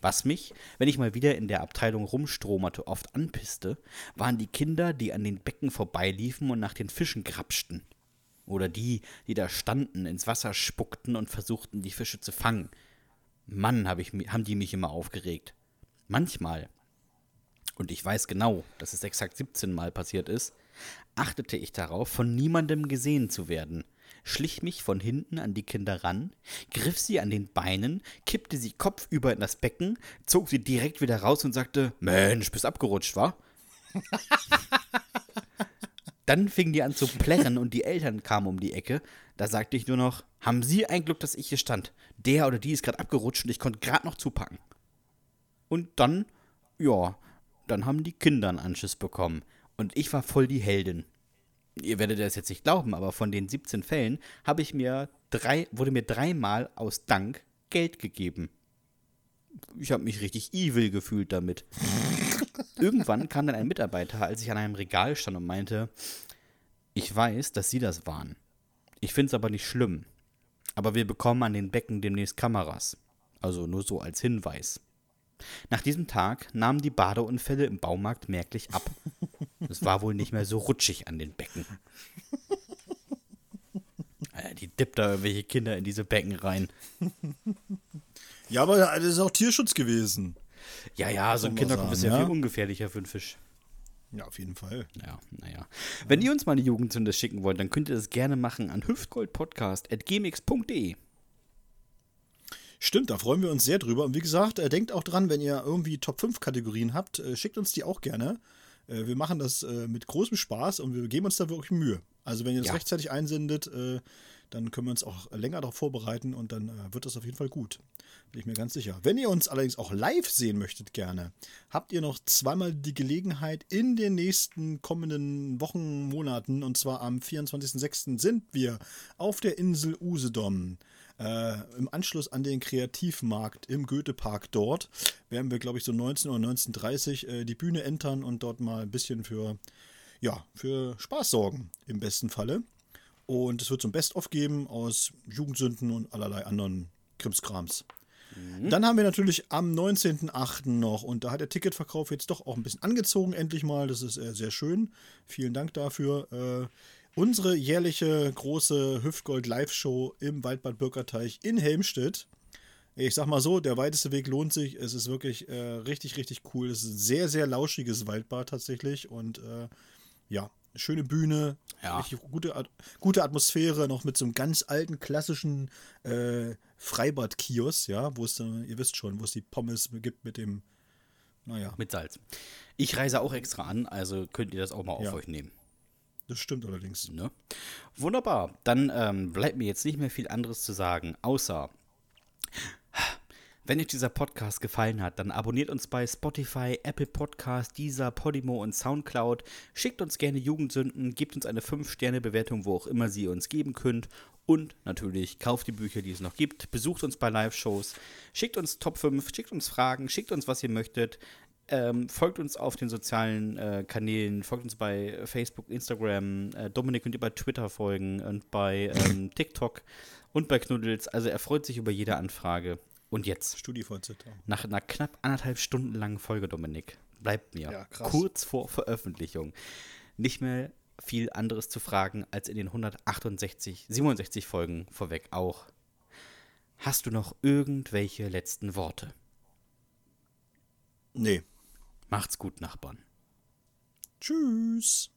Was mich, wenn ich mal wieder in der Abteilung rumstromerte, oft anpisste, waren die Kinder, die an den Becken vorbeiliefen und nach den Fischen grapschten. Oder die, die da standen, ins Wasser spuckten und versuchten, die Fische zu fangen. Mann, hab ich, haben die mich immer aufgeregt. Manchmal, und ich weiß genau, dass es exakt 17 Mal passiert ist, achtete ich darauf, von niemandem gesehen zu werden schlich mich von hinten an die Kinder ran, griff sie an den Beinen, kippte sie kopfüber in das Becken, zog sie direkt wieder raus und sagte: Mensch, bist abgerutscht, wa? Dann fingen die an zu plärren und die Eltern kamen um die Ecke. Da sagte ich nur noch: Haben Sie ein Glück, dass ich hier stand? Der oder die ist gerade abgerutscht und ich konnte gerade noch zupacken. Und dann, ja, dann haben die Kinder einen Anschiss bekommen. Und ich war voll die Heldin ihr werdet das jetzt nicht glauben, aber von den 17 Fällen habe ich mir drei, wurde mir dreimal aus Dank Geld gegeben. Ich habe mich richtig evil gefühlt damit. Irgendwann kam dann ein Mitarbeiter, als ich an einem Regal stand und meinte, Ich weiß, dass Sie das waren. Ich finde es aber nicht schlimm. Aber wir bekommen an den Becken demnächst Kameras. Also nur so als Hinweis. Nach diesem Tag nahmen die Badeunfälle im Baumarkt merklich ab. Es war wohl nicht mehr so rutschig an den Becken. Alter, Die dippt da irgendwelche Kinder in diese Becken rein.
Ja, aber das ist auch Tierschutz gewesen.
Ja, ja, so ein Kinderkopf ist ja. viel ungefährlicher für einen Fisch.
Ja, auf jeden Fall.
Ja, naja. Wenn ihr uns mal eine Jugendsünde schicken wollt, dann könnt ihr das gerne machen an hüftgoldpodcast.gmx.de.
Stimmt, da freuen wir uns sehr drüber. Und wie gesagt, äh, denkt auch dran, wenn ihr irgendwie Top 5 Kategorien habt, äh, schickt uns die auch gerne. Äh, wir machen das mit großem Spaß und wir geben uns da wirklich Mühe. Also wenn ihr das
Ja.
rechtzeitig einsendet, dann können wir uns auch länger darauf vorbereiten und dann wird das auf jeden Fall gut. Bin ich mir ganz sicher. Wenn ihr uns allerdings auch live sehen möchtet gerne, habt ihr noch zweimal die Gelegenheit in den nächsten kommenden Wochen, Monaten, und zwar am 24.06. sind wir auf der Insel Usedom. Äh, Im Anschluss an den Kreativmarkt im Goethepark dort werden wir, glaube ich, so 19 oder 19.30 äh, die Bühne entern und dort mal ein bisschen für, ja, für Spaß sorgen, im besten Falle. Und es wird so ein Best-of geben aus Jugendsünden und allerlei anderen Krimskrams. Dann haben wir natürlich am 19.08. noch, und da hat der Ticketverkauf jetzt doch auch ein bisschen angezogen, endlich mal. Das ist äh, sehr schön. Vielen Dank dafür. Äh, unsere jährliche große Hüftgold-Live-Show im Waldbad Bürgerteich in Helmstedt. Ich sag mal so, der weiteste Weg lohnt sich. Es ist wirklich äh, richtig, richtig cool. Es ist ein sehr, sehr lauschiges Waldbad tatsächlich. Und äh, ja, schöne Bühne,
Ja.
gute, At- gute Atmosphäre, noch mit so einem ganz alten, klassischen äh, Freibad-Kiosk, ja, wo es ihr wisst schon, wo es die Pommes gibt mit dem, naja,
Mit Salz. Ich reise auch extra an, also könnt ihr das auch mal auf
Ja.
euch nehmen.
Das stimmt allerdings.
Ne? Wunderbar. Dann ähm, bleibt mir jetzt nicht mehr viel anderes zu sagen, außer wenn euch dieser Podcast gefallen hat, dann abonniert uns bei Spotify, Apple Podcast, Deezer, Podimo und Soundcloud. Schickt uns gerne Jugendsünden, gebt uns eine 5-Sterne-Bewertung, wo auch immer sie uns geben könnt. Und natürlich kauft die Bücher, die es noch gibt. Besucht uns bei Live-Shows. Schickt uns Top 5, schickt uns Fragen, schickt uns, was ihr möchtet. Ähm, folgt uns auf den sozialen äh, Kanälen, folgt uns bei Facebook, Instagram. Äh, Dominik könnt ihr bei Twitter folgen und bei ähm, TikTok und bei Knuddels. Also er freut sich über jede Anfrage. Und jetzt,
StudiVZ.
nach einer knapp anderthalb Stunden langen Folge, Dominik, bleibt mir
Ja,
kurz vor Veröffentlichung nicht mehr viel anderes zu fragen als in den 168, 67 Folgen vorweg auch. Hast du noch irgendwelche letzten Worte?
Nee.
Macht's gut, Nachbarn.
Tschüss.